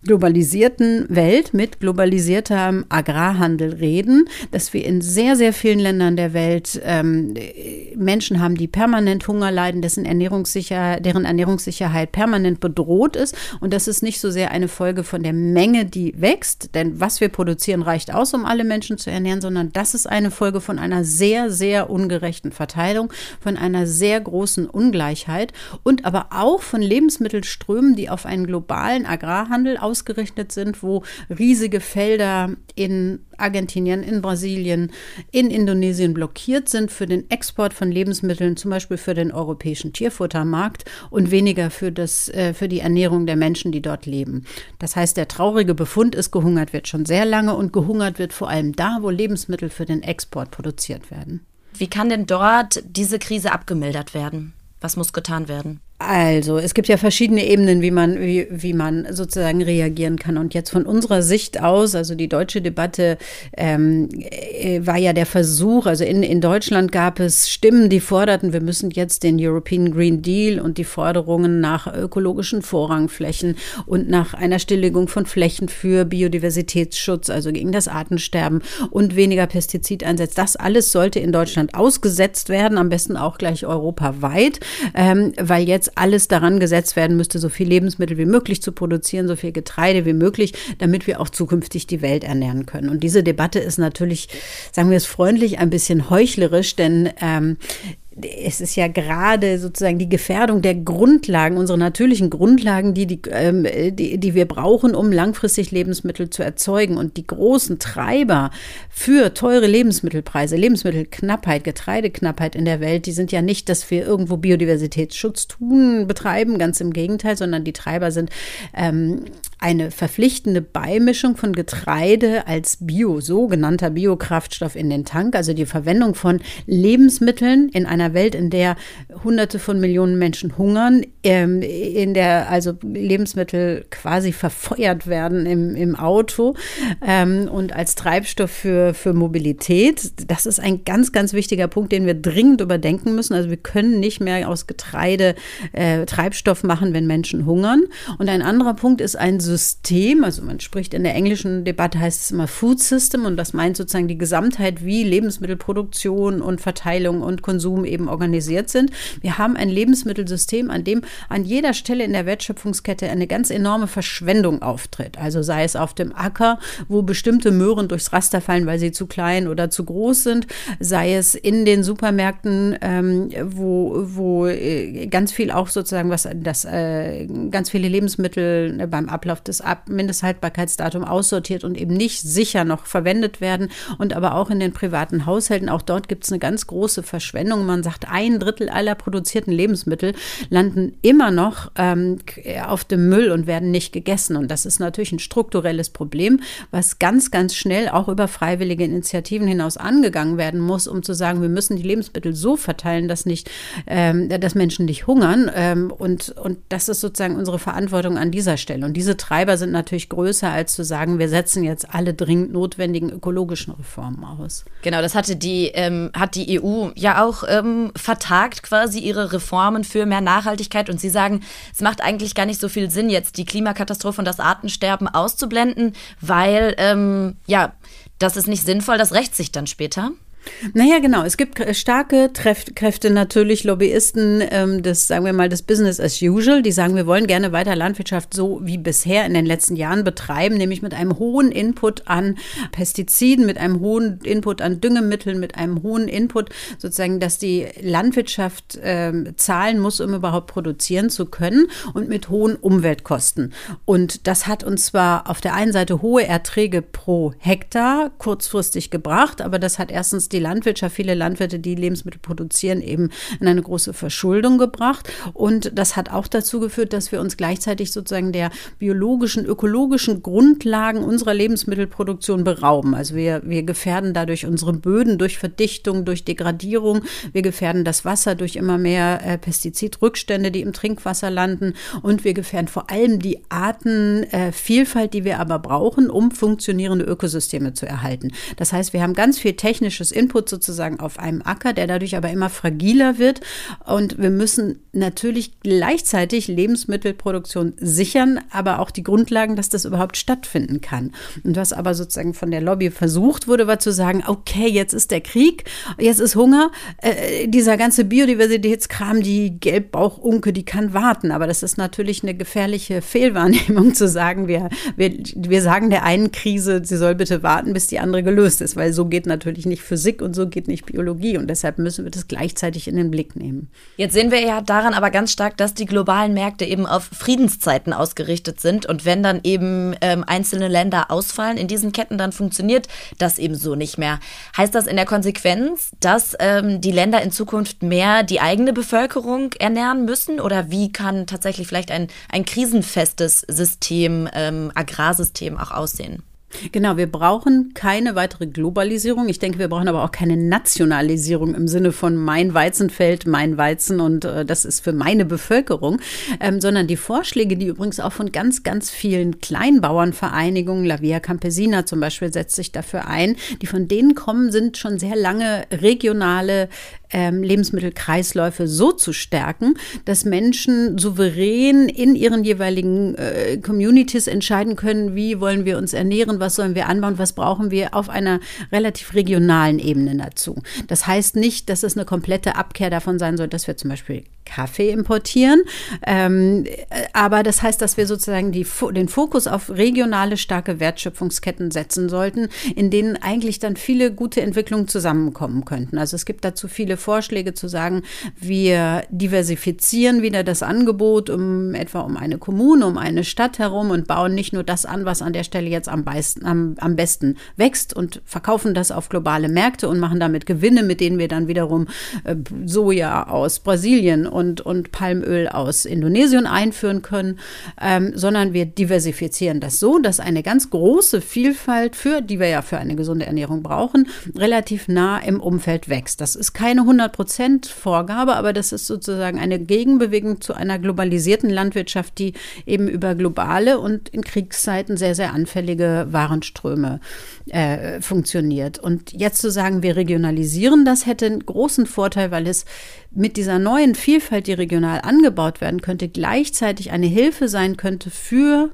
globalisierten Welt mit globalisiertem Agrarhandel reden, dass wir in sehr, sehr vielen Ländern der Welt ähm, Menschen haben, die permanent Hunger leiden, dessen Ernährungssicherheit, deren Ernährungssicherheit permanent bedroht ist. Und das ist nicht so sehr eine Folge von der Menge, die wächst, denn was wir produzieren reicht aus, um alle Menschen zu ernähren, sondern das ist eine Folge von einer sehr, sehr ungerechten Verteilung, von einer sehr großen Ungleichheit und aber auch von Lebensmittelströmen, die auf einen globalen Agrarhandel aus ausgerichtet sind, wo riesige Felder in Argentinien, in Brasilien, in Indonesien blockiert sind für den Export von Lebensmitteln, zum Beispiel für den europäischen Tierfuttermarkt und weniger für, das, äh, für die Ernährung der Menschen, die dort leben. Das heißt, der traurige Befund ist, gehungert wird schon sehr lange und gehungert wird vor allem da, wo Lebensmittel für den Export produziert werden. Wie kann denn dort diese Krise abgemildert werden? Was muss getan werden? Also, es gibt ja verschiedene Ebenen, wie man, wie, wie man sozusagen reagieren kann. Und jetzt von unserer Sicht aus, also die deutsche Debatte ähm, äh, war ja der Versuch, also in, in Deutschland gab es Stimmen, die forderten, wir müssen jetzt den European Green Deal und die Forderungen nach ökologischen Vorrangflächen und nach einer Stilllegung von Flächen für Biodiversitätsschutz, also gegen das Artensterben und weniger Pestizideinsatz, das alles sollte in Deutschland ausgesetzt werden, am besten auch gleich europaweit, ähm, weil jetzt alles daran gesetzt werden müsste, so viel Lebensmittel wie möglich zu produzieren, so viel Getreide wie möglich, damit wir auch zukünftig die Welt ernähren können. Und diese Debatte ist natürlich, sagen wir es freundlich, ein bisschen heuchlerisch, denn ähm, es ist ja gerade sozusagen die Gefährdung der Grundlagen, unsere natürlichen Grundlagen, die, die, ähm, die, die wir brauchen, um langfristig Lebensmittel zu erzeugen. Und die großen Treiber für teure Lebensmittelpreise, Lebensmittelknappheit, Getreideknappheit in der Welt, die sind ja nicht, dass wir irgendwo Biodiversitätsschutz tun, betreiben, ganz im Gegenteil, sondern die Treiber sind ähm, eine verpflichtende Beimischung von Getreide als Bio, sogenannter Biokraftstoff in den Tank, also die Verwendung von Lebensmitteln in einer Welt, in der Hunderte von Millionen Menschen hungern, ähm, in der also Lebensmittel quasi verfeuert werden im, im Auto ähm, und als Treibstoff für, für Mobilität. Das ist ein ganz, ganz wichtiger Punkt, den wir dringend überdenken müssen. Also wir können nicht mehr aus Getreide äh, Treibstoff machen, wenn Menschen hungern. Und ein anderer Punkt ist ein System, also man spricht in der englischen Debatte heißt es immer Food System und das meint sozusagen die Gesamtheit, wie Lebensmittelproduktion und Verteilung und Konsum eben organisiert sind. Wir haben ein Lebensmittelsystem, an dem an jeder Stelle in der Wertschöpfungskette eine ganz enorme Verschwendung auftritt. Also sei es auf dem Acker, wo bestimmte Möhren durchs Raster fallen, weil sie zu klein oder zu groß sind, sei es in den Supermärkten, ähm, wo, wo äh, ganz viel auch sozusagen was das äh, ganz viele Lebensmittel äh, beim Ablauf des Ab Mindesthaltbarkeitsdatums aussortiert und eben nicht sicher noch verwendet werden und aber auch in den privaten Haushalten, auch dort gibt es eine ganz große Verschwendung. Man sagt, ein Drittel aller produzierten Lebensmittel landen immer noch ähm, auf dem Müll und werden nicht gegessen. Und das ist natürlich ein strukturelles Problem, was ganz, ganz schnell auch über freiwillige Initiativen hinaus angegangen werden muss, um zu sagen, wir müssen die Lebensmittel so verteilen, dass nicht, ähm, dass Menschen nicht hungern. Ähm, und, und das ist sozusagen unsere Verantwortung an dieser Stelle. Und diese Treiber sind natürlich größer, als zu sagen, wir setzen jetzt alle dringend notwendigen ökologischen Reformen aus. Genau, das hatte die, ähm, hat die EU ja auch ähm, vertagt quasi ihre Reformen für mehr Nachhaltigkeit und sie sagen, es macht eigentlich gar nicht so viel Sinn, jetzt die Klimakatastrophe und das Artensterben auszublenden, weil ähm, ja, das ist nicht sinnvoll, das rächt sich dann später. Naja, genau. Es gibt starke Kräfte natürlich, Lobbyisten, ähm, das sagen wir mal das Business as usual, die sagen, wir wollen gerne weiter Landwirtschaft so wie bisher in den letzten Jahren betreiben, nämlich mit einem hohen Input an Pestiziden, mit einem hohen Input an Düngemitteln, mit einem hohen Input sozusagen, dass die Landwirtschaft ähm, zahlen muss, um überhaupt produzieren zu können und mit hohen Umweltkosten. Und das hat uns zwar auf der einen Seite hohe Erträge pro Hektar kurzfristig gebracht, aber das hat erstens die Landwirtschaft, viele Landwirte, die Lebensmittel produzieren, eben in eine große Verschuldung gebracht. Und das hat auch dazu geführt, dass wir uns gleichzeitig sozusagen der biologischen, ökologischen Grundlagen unserer Lebensmittelproduktion berauben. Also wir, wir gefährden dadurch unsere Böden durch Verdichtung, durch Degradierung. Wir gefährden das Wasser durch immer mehr äh, Pestizidrückstände, die im Trinkwasser landen. Und wir gefährden vor allem die Artenvielfalt, äh, die wir aber brauchen, um funktionierende Ökosysteme zu erhalten. Das heißt, wir haben ganz viel technisches Input sozusagen auf einem Acker, der dadurch aber immer fragiler wird. Und wir müssen natürlich gleichzeitig Lebensmittelproduktion sichern, aber auch die Grundlagen, dass das überhaupt stattfinden kann. Und was aber sozusagen von der Lobby versucht wurde, war zu sagen, okay, jetzt ist der Krieg, jetzt ist Hunger, äh, dieser ganze Biodiversitätskram, die Gelbbauchunke, die kann warten. Aber das ist natürlich eine gefährliche Fehlwahrnehmung zu sagen, wir, wir, wir sagen der einen Krise, sie soll bitte warten, bis die andere gelöst ist, weil so geht natürlich nicht Physik und so geht nicht Biologie. Und deshalb müssen wir das gleichzeitig in den Blick nehmen. Jetzt sehen wir ja daran aber ganz stark, dass die globalen Märkte eben auf Friedenszeiten ausgerichtet sind. Und wenn dann eben ähm, einzelne Länder ausfallen in diesen Ketten, dann funktioniert das eben so nicht mehr. Heißt das in der Konsequenz, dass ähm, die Länder in Zukunft mehr die eigene Bevölkerung ernähren müssen? Oder wie kann tatsächlich vielleicht ein, ein krisenfestes System, ähm, Agrarsystem auch aussehen? Genau, wir brauchen keine weitere Globalisierung. Ich denke, wir brauchen aber auch keine Nationalisierung im Sinne von mein Weizenfeld, mein Weizen und äh, das ist für meine Bevölkerung, ähm, sondern die Vorschläge, die übrigens auch von ganz, ganz vielen Kleinbauernvereinigungen, La Via Campesina zum Beispiel, setzt sich dafür ein, die von denen kommen, sind schon sehr lange regionale ähm, Lebensmittelkreisläufe so zu stärken, dass Menschen souverän in ihren jeweiligen äh, Communities entscheiden können, wie wollen wir uns ernähren, was sollen wir anbauen, was brauchen wir auf einer relativ regionalen Ebene dazu. Das heißt nicht, dass es eine komplette Abkehr davon sein soll, dass wir zum Beispiel Kaffee importieren. Ähm, aber das heißt, dass wir sozusagen die, den Fokus auf regionale starke Wertschöpfungsketten setzen sollten, in denen eigentlich dann viele gute Entwicklungen zusammenkommen könnten. Also es gibt dazu viele Vorschläge zu sagen, wir diversifizieren wieder das Angebot um etwa um eine Kommune, um eine Stadt herum und bauen nicht nur das an, was an der Stelle jetzt am, beisten, am, am besten wächst und verkaufen das auf globale Märkte und machen damit Gewinne, mit denen wir dann wiederum äh, Soja aus Brasilien und, und Palmöl aus Indonesien einführen können, ähm, sondern wir diversifizieren das so, dass eine ganz große Vielfalt, für die wir ja für eine gesunde Ernährung brauchen, relativ nah im Umfeld wächst. Das ist keine 100% Vorgabe, aber das ist sozusagen eine Gegenbewegung zu einer globalisierten Landwirtschaft, die eben über globale und in Kriegszeiten sehr, sehr anfällige Warenströme äh, funktioniert. Und jetzt zu sagen, wir regionalisieren das, hätte einen großen Vorteil, weil es mit dieser neuen Vielfalt, die regional angebaut werden könnte, gleichzeitig eine Hilfe sein könnte für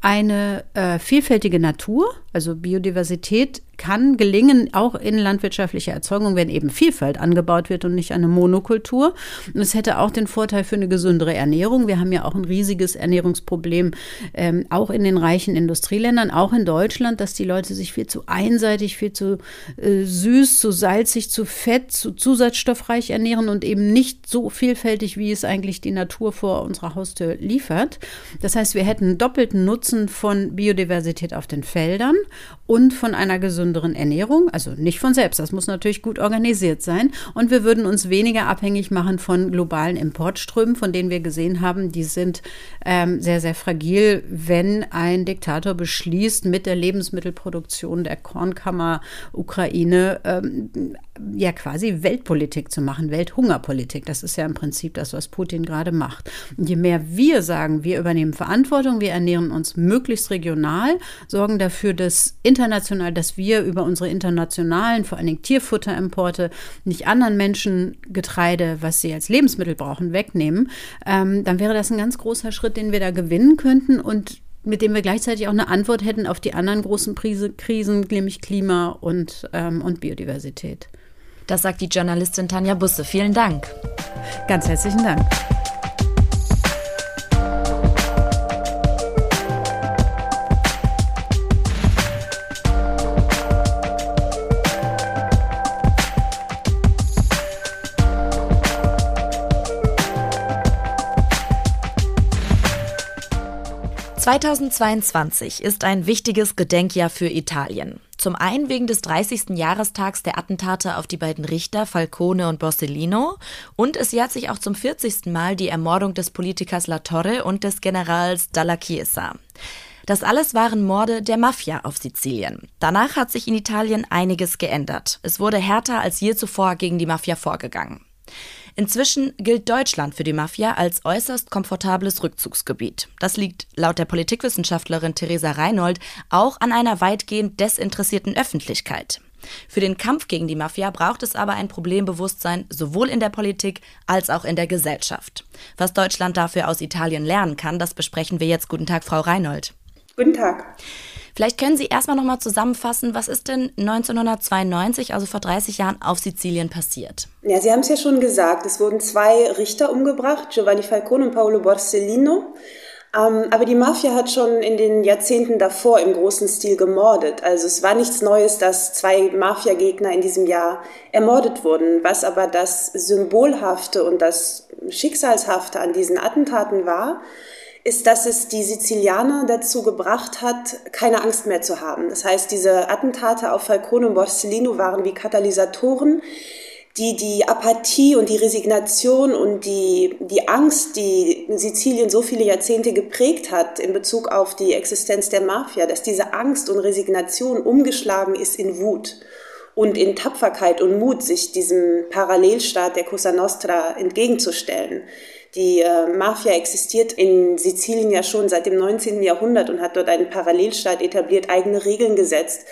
eine äh, vielfältige Natur, also Biodiversität kann gelingen, auch in landwirtschaftlicher Erzeugung, wenn eben Vielfalt angebaut wird und nicht eine Monokultur. Und es hätte auch den Vorteil für eine gesündere Ernährung. Wir haben ja auch ein riesiges Ernährungsproblem, ähm, auch in den reichen Industrieländern, auch in Deutschland, dass die Leute sich viel zu einseitig, viel zu äh, süß, zu salzig, zu fett, zu zusatzstoffreich ernähren und eben nicht so vielfältig, wie es eigentlich die Natur vor unserer Haustür liefert. Das heißt, wir hätten doppelten Nutzen von Biodiversität auf den Feldern und von einer gesünderen Ernährung. Also nicht von selbst, das muss natürlich gut organisiert sein. Und wir würden uns weniger abhängig machen von globalen Importströmen, von denen wir gesehen haben, die sind ähm, sehr, sehr fragil, wenn ein Diktator beschließt, mit der Lebensmittelproduktion der Kornkammer Ukraine ähm, ja quasi Weltpolitik zu machen, Welthungerpolitik. Das ist ja im Prinzip das, was Putin gerade macht. Und je mehr wir sagen, wir übernehmen Verantwortung, wir ernähren uns möglichst regional, sorgen dafür, dass international, dass wir über unsere internationalen, vor allen Dingen Tierfutterimporte, nicht anderen Menschen Getreide, was sie als Lebensmittel brauchen, wegnehmen, ähm, dann wäre das ein ganz großer Schritt, den wir da gewinnen könnten und mit dem wir gleichzeitig auch eine Antwort hätten auf die anderen großen Krisen, nämlich Klima und, ähm, und Biodiversität. Das sagt die Journalistin Tanja Busse. Vielen Dank. Ganz herzlichen Dank. 2022 ist ein wichtiges Gedenkjahr für Italien. Zum einen wegen des 30. Jahrestags der Attentate auf die beiden Richter Falcone und Borsellino und es jährt sich auch zum 40. Mal die Ermordung des Politikers La Torre und des Generals Dalla Chiesa. Das alles waren Morde der Mafia auf Sizilien. Danach hat sich in Italien einiges geändert. Es wurde härter als je zuvor gegen die Mafia vorgegangen. Inzwischen gilt Deutschland für die Mafia als äußerst komfortables Rückzugsgebiet. Das liegt laut der Politikwissenschaftlerin Theresa Reinhold auch an einer weitgehend desinteressierten Öffentlichkeit. Für den Kampf gegen die Mafia braucht es aber ein Problembewusstsein sowohl in der Politik als auch in der Gesellschaft. Was Deutschland dafür aus Italien lernen kann, das besprechen wir jetzt. Guten Tag, Frau Reinhold. Guten Tag. Vielleicht können Sie erstmal noch mal zusammenfassen, was ist denn 1992, also vor 30 Jahren, auf Sizilien passiert? Ja, Sie haben es ja schon gesagt, es wurden zwei Richter umgebracht, Giovanni Falcone und Paolo Borsellino. Ähm, aber die Mafia hat schon in den Jahrzehnten davor im großen Stil gemordet. Also es war nichts Neues, dass zwei Mafia-Gegner in diesem Jahr ermordet wurden. Was aber das Symbolhafte und das Schicksalshafte an diesen Attentaten war, ist, dass es die Sizilianer dazu gebracht hat, keine Angst mehr zu haben. Das heißt, diese Attentate auf Falcone und Borsellino waren wie Katalysatoren, die die Apathie und die Resignation und die, die Angst, die Sizilien so viele Jahrzehnte geprägt hat in Bezug auf die Existenz der Mafia, dass diese Angst und Resignation umgeschlagen ist in Wut und in Tapferkeit und Mut, sich diesem Parallelstaat der Cosa Nostra entgegenzustellen. Die äh, Mafia existiert in Sizilien ja schon seit dem 19. Jahrhundert und hat dort einen Parallelstaat etabliert, eigene Regeln gesetzt.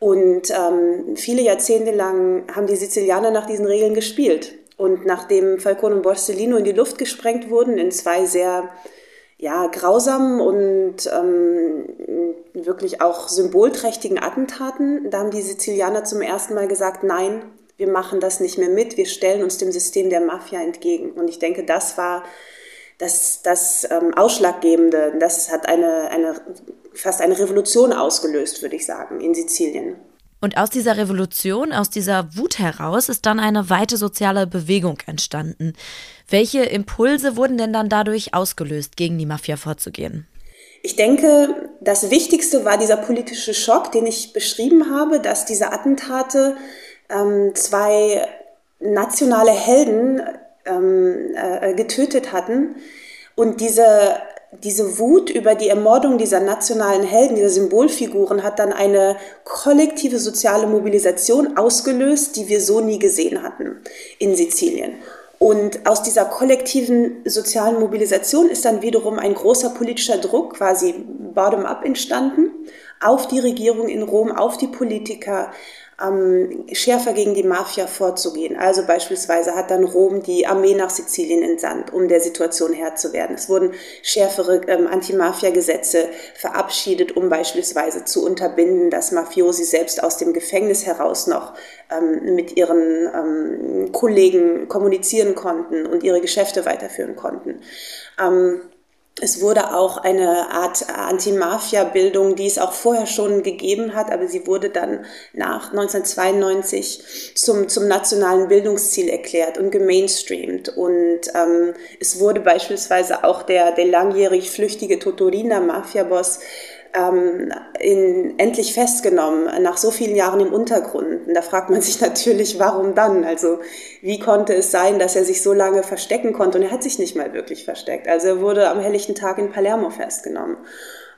Und ähm, viele Jahrzehnte lang haben die Sizilianer nach diesen Regeln gespielt. Und nachdem Falcone und Borsellino in die Luft gesprengt wurden, in zwei sehr ja, grausamen und ähm, wirklich auch symbolträchtigen Attentaten, da haben die Sizilianer zum ersten Mal gesagt, nein, wir machen das nicht mehr mit, wir stellen uns dem System der Mafia entgegen. Und ich denke, das war das, das ähm, Ausschlaggebende. Das hat eine, eine fast eine Revolution ausgelöst, würde ich sagen, in Sizilien. Und aus dieser Revolution, aus dieser Wut heraus ist dann eine weite soziale Bewegung entstanden. Welche Impulse wurden denn dann dadurch ausgelöst, gegen die Mafia vorzugehen? Ich denke, das Wichtigste war dieser politische Schock, den ich beschrieben habe, dass diese Attentate ähm, zwei nationale Helden ähm, äh, getötet hatten. Und diese diese Wut über die Ermordung dieser nationalen Helden, dieser Symbolfiguren, hat dann eine kollektive soziale Mobilisation ausgelöst, die wir so nie gesehen hatten in Sizilien. Und aus dieser kollektiven sozialen Mobilisation ist dann wiederum ein großer politischer Druck, quasi bottom-up entstanden, auf die Regierung in Rom, auf die Politiker, ähm, schärfer gegen die Mafia vorzugehen. Also beispielsweise hat dann Rom die Armee nach Sizilien entsandt, um der Situation Herr zu werden. Es wurden schärfere ähm, Anti-Mafia-Gesetze verabschiedet, um beispielsweise zu unterbinden, dass Mafiosi selbst aus dem Gefängnis heraus noch ähm, mit ihren ähm, Kollegen kommunizieren konnten und ihre Geschäfte weiterführen konnten. Ähm, es wurde auch eine Art Anti-Mafia-Bildung, die es auch vorher schon gegeben hat, aber sie wurde dann nach 1992 zum, zum nationalen Bildungsziel erklärt und gemainstreamt. Und ähm, es wurde beispielsweise auch der, der langjährig flüchtige Totorina-Mafia-Boss ähm, in, endlich festgenommen, nach so vielen Jahren im Untergrund. Und da fragt man sich natürlich, warum dann? Also wie konnte es sein, dass er sich so lange verstecken konnte? Und er hat sich nicht mal wirklich versteckt. Also er wurde am helllichten Tag in Palermo festgenommen.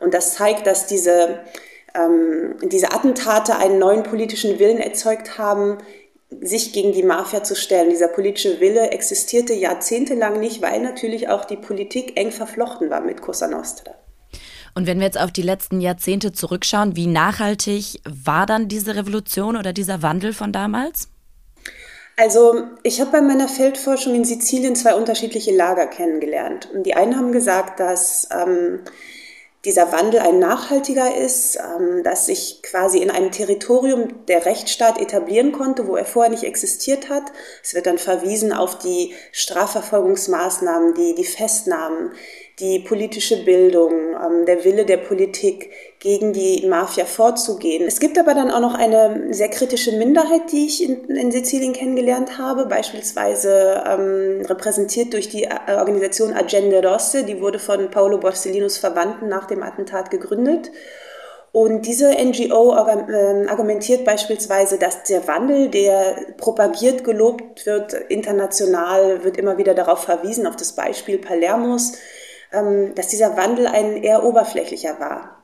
Und das zeigt, dass diese, ähm, diese Attentate einen neuen politischen Willen erzeugt haben, sich gegen die Mafia zu stellen. Dieser politische Wille existierte jahrzehntelang nicht, weil natürlich auch die Politik eng verflochten war mit Cosa Nostra. Und wenn wir jetzt auf die letzten Jahrzehnte zurückschauen, wie nachhaltig war dann diese Revolution oder dieser Wandel von damals? Also ich habe bei meiner Feldforschung in Sizilien zwei unterschiedliche Lager kennengelernt. Und die einen haben gesagt, dass ähm, dieser Wandel ein nachhaltiger ist, ähm, dass sich quasi in einem Territorium der Rechtsstaat etablieren konnte, wo er vorher nicht existiert hat. Es wird dann verwiesen auf die Strafverfolgungsmaßnahmen, die, die Festnahmen, die politische Bildung, ähm, der Wille der Politik, gegen die Mafia vorzugehen. Es gibt aber dann auch noch eine sehr kritische Minderheit, die ich in, in Sizilien kennengelernt habe, beispielsweise ähm, repräsentiert durch die äh, Organisation Agende Rosse, die wurde von Paolo Borsellinos Verwandten nach dem Attentat gegründet. Und diese NGO ähm, argumentiert beispielsweise, dass der Wandel, der propagiert, gelobt wird, international, wird immer wieder darauf verwiesen, auf das Beispiel Palermos, dass dieser Wandel ein eher oberflächlicher war.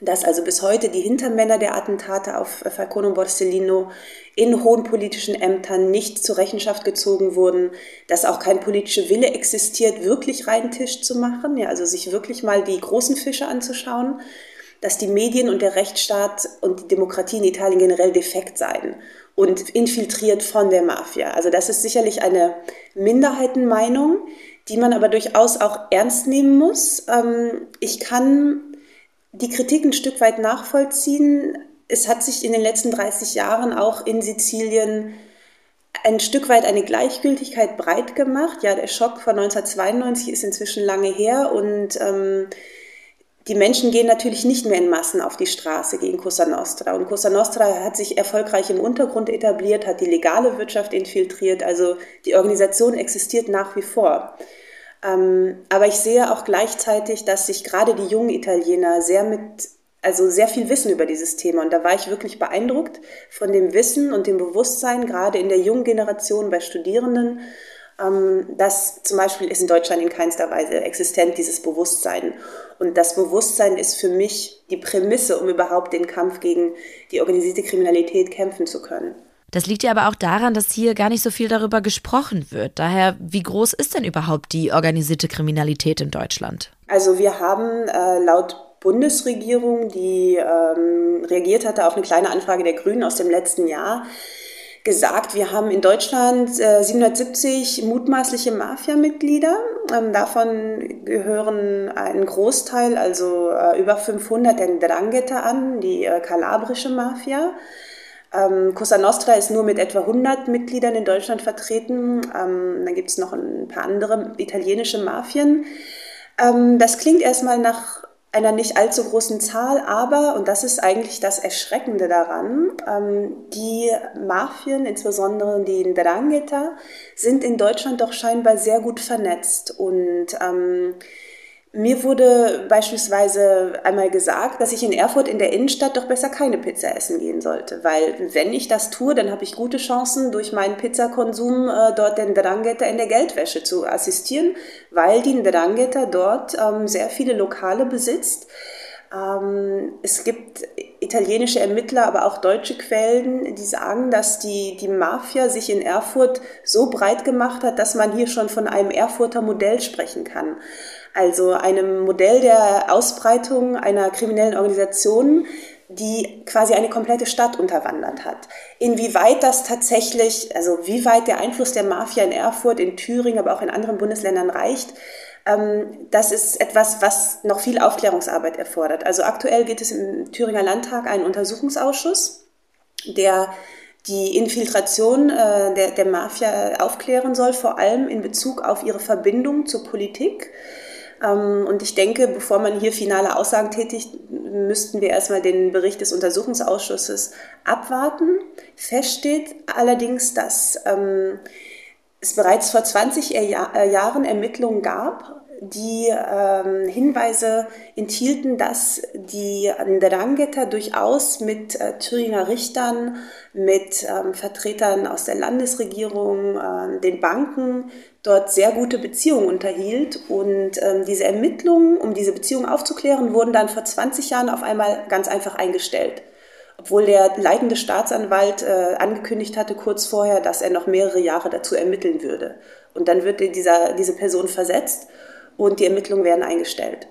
Dass also bis heute die Hintermänner der Attentate auf Falcone und Borsellino in hohen politischen Ämtern nicht zur Rechenschaft gezogen wurden, dass auch kein politischer Wille existiert, wirklich reinen Tisch zu machen, ja, also sich wirklich mal die großen Fische anzuschauen, dass die Medien und der Rechtsstaat und die Demokratie in Italien generell defekt seien und infiltriert von der Mafia. Also das ist sicherlich eine Minderheitenmeinung, die man aber durchaus auch ernst nehmen muss. Ähm, ich kann die Kritik ein Stück weit nachvollziehen. Es hat sich in den letzten 30 Jahren auch in Sizilien ein Stück weit eine Gleichgültigkeit breit gemacht. Ja, der Schock von 1992 ist inzwischen lange her und ähm, die Menschen gehen natürlich nicht mehr in Massen auf die Straße gegen Cosa Nostra. Und Cosa Nostra hat sich erfolgreich im Untergrund etabliert, hat die legale Wirtschaft infiltriert. Also die Organisation existiert nach wie vor. Ähm, aber ich sehe auch gleichzeitig, dass sich gerade die jungen Italiener sehr mit, also sehr viel wissen über dieses Thema. Und da war ich wirklich beeindruckt von dem Wissen und dem Bewusstsein, gerade in der jungen Generation bei Studierenden. Ähm, das zum Beispiel ist in Deutschland in keinster Weise existent, dieses Bewusstsein. Und das Bewusstsein ist für mich die Prämisse, um überhaupt den Kampf gegen die organisierte Kriminalität kämpfen zu können. Das liegt ja aber auch daran, dass hier gar nicht so viel darüber gesprochen wird. Daher, wie groß ist denn überhaupt die organisierte Kriminalität in Deutschland? Also wir haben äh, laut Bundesregierung, die ähm, reagiert hatte auf eine kleine Anfrage der Grünen aus dem letzten Jahr, gesagt, wir haben in Deutschland äh, 770 mutmaßliche Mafia-Mitglieder. Ähm, davon gehören ein Großteil, also äh, über 500 der Drangheta an, die äh, kalabrische Mafia. Ähm, Cosa Nostra ist nur mit etwa 100 Mitgliedern in Deutschland vertreten. Ähm, dann gibt es noch ein paar andere italienische Mafien. Ähm, das klingt erstmal nach einer nicht allzu großen Zahl, aber, und das ist eigentlich das Erschreckende daran, ähm, die Mafien, insbesondere die Ndrangheta, sind in Deutschland doch scheinbar sehr gut vernetzt. Und ähm, mir wurde beispielsweise einmal gesagt, dass ich in Erfurt in der Innenstadt doch besser keine Pizza essen gehen sollte, weil wenn ich das tue, dann habe ich gute Chancen, durch meinen Pizzakonsum äh, dort den Drangheta in der Geldwäsche zu assistieren, weil die Drangheta dort ähm, sehr viele Lokale besitzt. Ähm, es gibt italienische Ermittler, aber auch deutsche Quellen, die sagen, dass die, die Mafia sich in Erfurt so breit gemacht hat, dass man hier schon von einem Erfurter Modell sprechen kann also einem Modell der Ausbreitung einer kriminellen Organisation, die quasi eine komplette Stadt unterwandert hat. Inwieweit das tatsächlich, also wie weit der Einfluss der Mafia in Erfurt, in Thüringen, aber auch in anderen Bundesländern reicht, ähm, das ist etwas, was noch viel Aufklärungsarbeit erfordert. Also aktuell geht es im Thüringer Landtag einen Untersuchungsausschuss, der die Infiltration äh, der, der Mafia aufklären soll, vor allem in Bezug auf ihre Verbindung zur Politik und ich denke, bevor man hier finale Aussagen tätigt, müssten wir erstmal den Bericht des Untersuchungsausschusses abwarten. Fest steht allerdings, dass ähm, es bereits vor 20 Jahren Ermittlungen gab, die ähm, Hinweise enthielten, dass die Ndrangheta durchaus mit äh, Thüringer Richtern, mit ähm, Vertretern aus der Landesregierung, äh, den Banken dort sehr gute Beziehungen unterhielt. Und ähm, diese Ermittlungen, um diese Beziehungen aufzuklären, wurden dann vor 20 Jahren auf einmal ganz einfach eingestellt. Obwohl der leitende Staatsanwalt äh, angekündigt hatte kurz vorher, dass er noch mehrere Jahre dazu ermitteln würde. Und dann wird dieser, diese Person versetzt und die Ermittlungen werden eingestellt.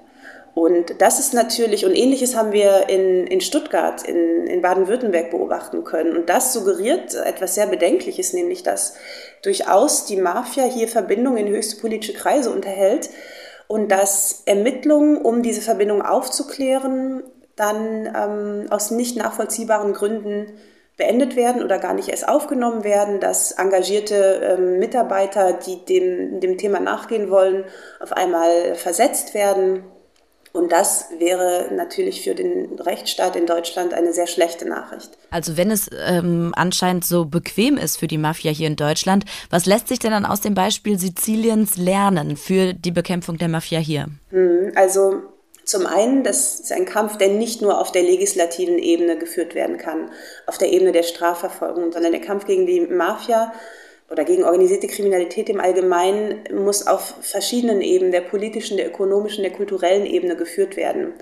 Und das ist natürlich, und ähnliches haben wir in, in Stuttgart, in, in Baden-Württemberg beobachten können. Und das suggeriert etwas sehr Bedenkliches, nämlich dass durchaus die Mafia hier Verbindungen in höchste politische Kreise unterhält und dass Ermittlungen, um diese Verbindung aufzuklären, dann ähm, aus nicht nachvollziehbaren Gründen beendet werden oder gar nicht erst aufgenommen werden, dass engagierte ähm, Mitarbeiter, die dem, dem Thema nachgehen wollen, auf einmal versetzt werden. Und das wäre natürlich für den Rechtsstaat in Deutschland eine sehr schlechte Nachricht. Also wenn es ähm, anscheinend so bequem ist für die Mafia hier in Deutschland, was lässt sich denn dann aus dem Beispiel Siziliens lernen für die Bekämpfung der Mafia hier? Hm, also zum einen, das ist ein Kampf, der nicht nur auf der legislativen Ebene geführt werden kann, auf der Ebene der Strafverfolgung, sondern der Kampf gegen die Mafia oder gegen organisierte Kriminalität im Allgemeinen muss auf verschiedenen Ebenen, der politischen, der ökonomischen, der kulturellen Ebene geführt werden.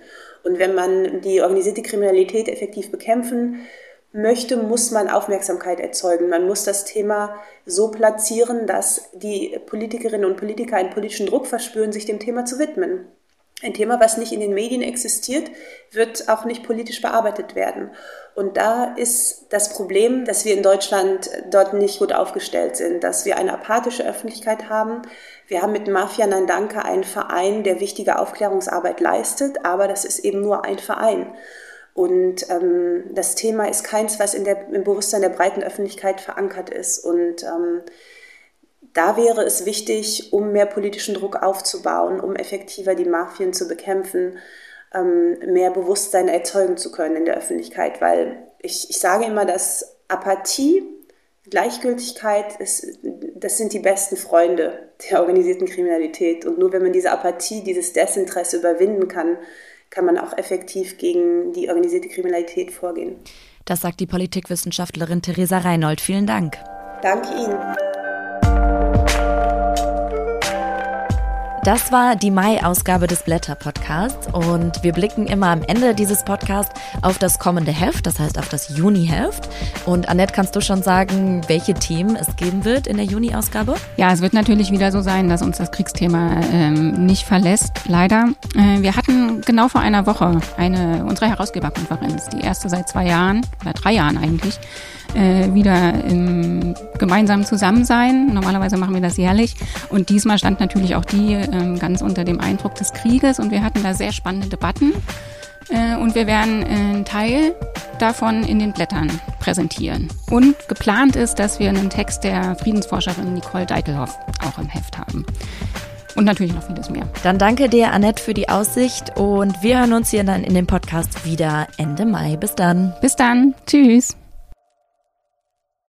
Und wenn man die organisierte Kriminalität effektiv bekämpfen möchte, muss man Aufmerksamkeit erzeugen. Man muss das Thema so platzieren, dass die Politikerinnen und Politiker einen politischen Druck verspüren, sich dem Thema zu widmen. Ein Thema, was nicht in den Medien existiert, wird auch nicht politisch bearbeitet werden. Und da ist das Problem, dass wir in Deutschland dort nicht gut aufgestellt sind, dass wir eine apathische Öffentlichkeit haben. Wir haben mit Mafia Nandanka einen Verein, der wichtige Aufklärungsarbeit leistet, aber das ist eben nur ein Verein. Und ähm, das Thema ist keins, was in der, im Bewusstsein der breiten Öffentlichkeit verankert ist. Und ähm, da wäre es wichtig, um mehr politischen Druck aufzubauen, um effektiver die Mafien zu bekämpfen, ähm, mehr Bewusstsein erzeugen zu können in der Öffentlichkeit. Weil ich, ich sage immer, dass Apathie, Gleichgültigkeit, ist, das sind die besten Freunde der organisierten Kriminalität. Und nur wenn man diese Apathie, dieses Desinteresse überwinden kann, kann man auch effektiv gegen die organisierte Kriminalität vorgehen. Das sagt die Politikwissenschaftlerin Theresa Reinhold. Vielen Dank. Danke Ihnen. Das war die Mai-Ausgabe des Blätter-Podcasts und wir blicken immer am Ende dieses Podcasts auf das kommende Heft, das heißt auf das Juni-Heft. Und Annette, kannst du schon sagen, welche Themen es geben wird in der Juni-Ausgabe? Ja, es wird natürlich wieder so sein, dass uns das Kriegsthema ähm, nicht verlässt, leider. Äh, wir hatten genau vor einer Woche eine unsere Herausgeberkonferenz, die erste seit zwei Jahren oder drei Jahren eigentlich äh, wieder im gemeinsamen Zusammensein. Normalerweise machen wir das jährlich. Und diesmal stand natürlich auch die äh, ganz unter dem Eindruck des Krieges und wir hatten da sehr spannende Debatten. Äh, und wir werden äh, einen Teil davon in den Blättern präsentieren. Und geplant ist, dass wir einen Text der Friedensforscherin Nicole Deitelhoff auch im Heft haben. Und natürlich noch vieles mehr. Dann danke dir, Annette, für die Aussicht und wir hören uns hier dann in dem Podcast wieder Ende Mai. Bis dann. Bis dann. Tschüss.